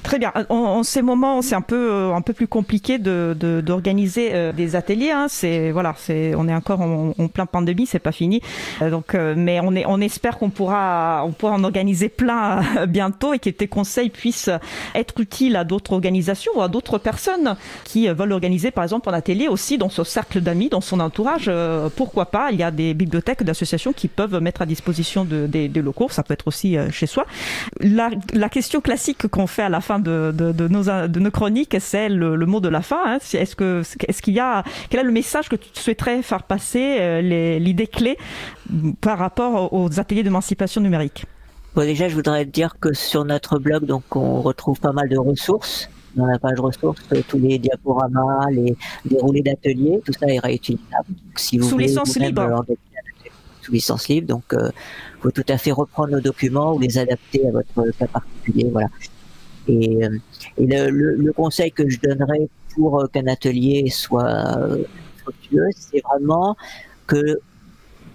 Très bien. En, ces moments, c'est un peu euh, un peu plus compliqué de d'organiser euh, des ateliers. Hein. C'est voilà, c'est on est encore en, plein pandémie, c'est pas fini. Euh, donc, mais on est on espère qu'on pourra on pourra en organiser plein bientôt et que tes conseils puissent être utiles à d'autres organisations ou à d'autres personnes qui veulent organiser, par exemple, un atelier aussi dans son cercle d'amis, dans son entourage. pourquoi pas? Il y a des bibliothèques, d'associations qui peuvent mettre à disposition de, des, des locaux. Ça peut être aussi chez soi. La, la question classique qu'on fait à la fin de, de, nos, de nos chroniques, c'est le, mot de la fin. Hein. Est-ce que est-ce qu'il y a quel est le message que tu souhaiterais faire passer, euh, l'idée clé par rapport aux ateliers d'émancipation numérique? Bon, déjà, je voudrais dire que sur notre blog, donc, on retrouve pas mal de ressources. Dans la page ressources, tous les diaporamas, les déroulés d'ateliers, tout ça est réutilisable. Si vous Sous licence libre. Sous licence libre, donc euh, vous pouvez tout à fait reprendre nos documents ou les adapter à votre cas particulier. Voilà. Et, euh, et le, le, le, conseil que je donnerais pour euh, qu'un atelier soit euh, fructueux, c'est vraiment que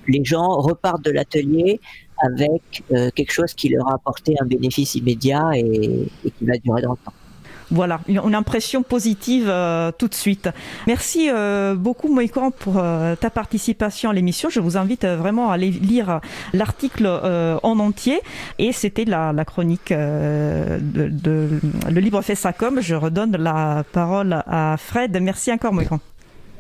les gens repartent de l'atelier avec quelque chose qui leur a apporté un bénéfice immédiat et, et qui va durer dans le temps voilà, une, impression positive euh, tout de suite. Merci euh, beaucoup Moïkan pour euh, ta participation à l'émission. Je vous invite vraiment à aller lire l'article en entier. Et c'était la, la, chronique de, de, le livre fait. Je redonne la parole à Fred. Merci encore Moïkan.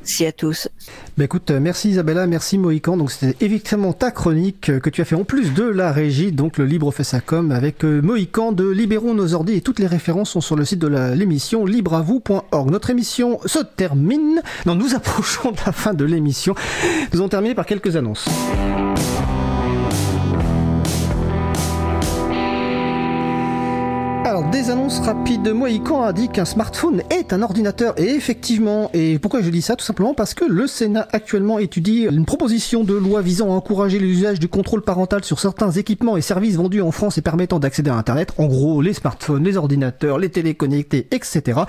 Merci à tous. Bah écoute, euh, merci Isabella, merci Mohican. Donc c'était évidemment ta chronique euh, que tu as fait en plus de la régie, donc le Libre fait ça comme avec euh, Mohican de Libérons nos ordi et toutes les références sont sur le site de l'émission libreavou.org. Notre émission se termine. Non, nous (laughs) approchons de la fin de l'émission. Nous allons terminer par quelques annonces. Alors, des annonces rapides. Mohican a dit qu'un smartphone est un ordinateur. Et effectivement, et pourquoi je dis ça Tout simplement parce que le Sénat actuellement étudie une proposition de loi visant à encourager l'usage du contrôle parental sur certains équipements et services vendus en France et permettant d'accéder à Internet. En gros, les smartphones, les ordinateurs, les téléconnectés, etc.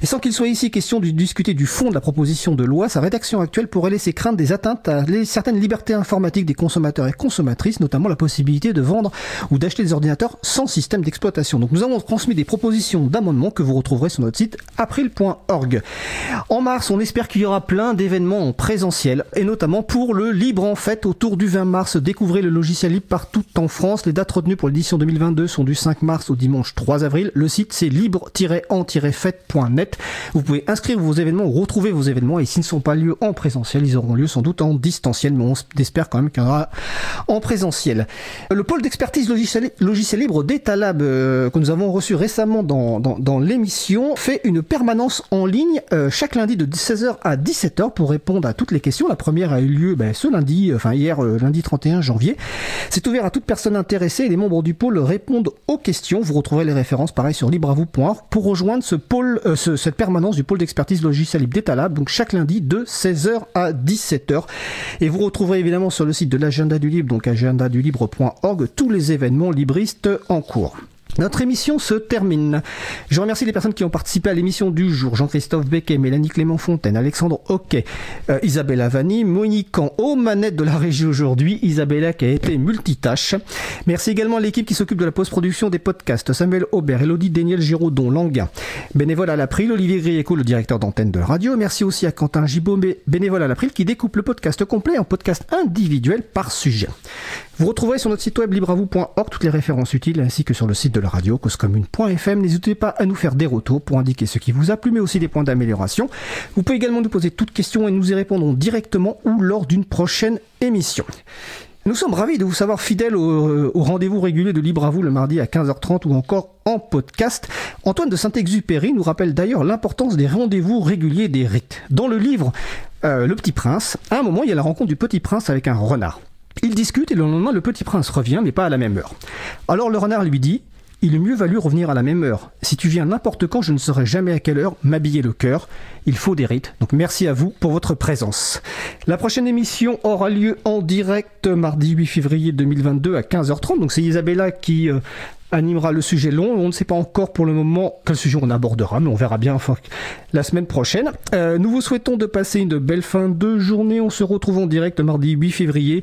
Et sans qu'il soit ici question de discuter du fond de la proposition de loi, sa rédaction actuelle pourrait laisser craindre des atteintes à certaines libertés informatiques des consommateurs et consommatrices, notamment la possibilité de vendre ou d'acheter des ordinateurs sans système d'exploitation. Donc nous avons transmis des propositions d'amendements que vous retrouverez sur notre site april.org. En mars, on espère qu'il y aura plein d'événements en présentiel, et notamment pour le Libre en Fête autour du 20 mars. Découvrez le logiciel libre partout en France. Les dates retenues pour l'édition 2022 sont du 5 mars au dimanche 3 avril. Le site c'est libre-en-fête.net. Vous pouvez inscrire vos événements ou retrouver vos événements, et s'ils ne sont pas lieu en présentiel, ils auront lieu sans doute en distanciel, mais on espère quand même qu'il y en aura en présentiel. Le pôle d'expertise logiciel, libre d'Etalab euh, que nous avons reçu récemment dans, l'émission fait une permanence en ligne euh, chaque lundi de 16h à 17h pour répondre à toutes les questions. La première a eu lieu ben, ce lundi, enfin hier, euh, lundi 31 janvier. C'est ouvert à toute personne intéressée et les membres du pôle répondent aux questions. Vous retrouverez les références pareil sur libravou.org pour rejoindre ce pôle, euh, ce- cette permanence du pôle d'expertise logiciel libre d'Etalab, donc chaque lundi de 16h à 17h. Et vous retrouverez évidemment sur le site de l'agenda du libre, donc agendadulibre.org, tous les événements libristes en cours. Notre émission se termine. Je remercie les personnes qui ont participé à l'émission du jour. Jean-Christophe Becquet, Mélanie Clément Fontaine, Alexandre Hockey, euh, Isabella Vanni, Monique Can, aux manettes de la régie aujourd'hui. Isabella qui a été multitâche. Merci également à l'équipe qui s'occupe de la post-production des podcasts. Samuel Aubert, Elodie Daniel Giraudon, Languin. Bénévole à l'April, Olivier Grieco, le directeur d'antenne de la radio. Merci aussi à Quentin Gibaud, bé- bénévole à l'April, qui découpe le podcast complet en podcast individuel par sujet. Vous retrouverez sur notre site web libravou.org toutes les références utiles ainsi que sur le site de la radio causecommune.fm. N'hésitez pas à nous faire des retours pour indiquer ce qui vous a plu mais aussi des points d'amélioration. Vous pouvez également nous poser toutes questions et nous y répondrons directement ou lors d'une prochaine émission. Nous sommes ravis de vous savoir fidèles au, au rendez-vous régulier de Libre à vous le mardi à 15h30 ou encore en podcast. Antoine de Saint-Exupéry nous rappelle d'ailleurs l'importance des rendez-vous réguliers des rites. Dans le livre euh, Le Petit Prince, à un moment il y a la rencontre du Petit Prince avec un renard. Ils discutent et le lendemain le Petit Prince revient mais pas à la même heure. Alors le renard lui dit il est mieux valu revenir à la même heure. Si tu viens n'importe quand, je ne saurais jamais à quelle heure m'habiller le cœur. Il faut des rites. Donc merci à vous pour votre présence. La prochaine émission aura lieu en direct mardi 8 février 2022 à 15h30. Donc c'est Isabella qui euh, animera le sujet long. On ne sait pas encore pour le moment quel sujet on abordera, mais on verra bien la semaine prochaine. Euh, nous vous souhaitons de passer une belle fin de journée. On se retrouve en direct mardi 8 février.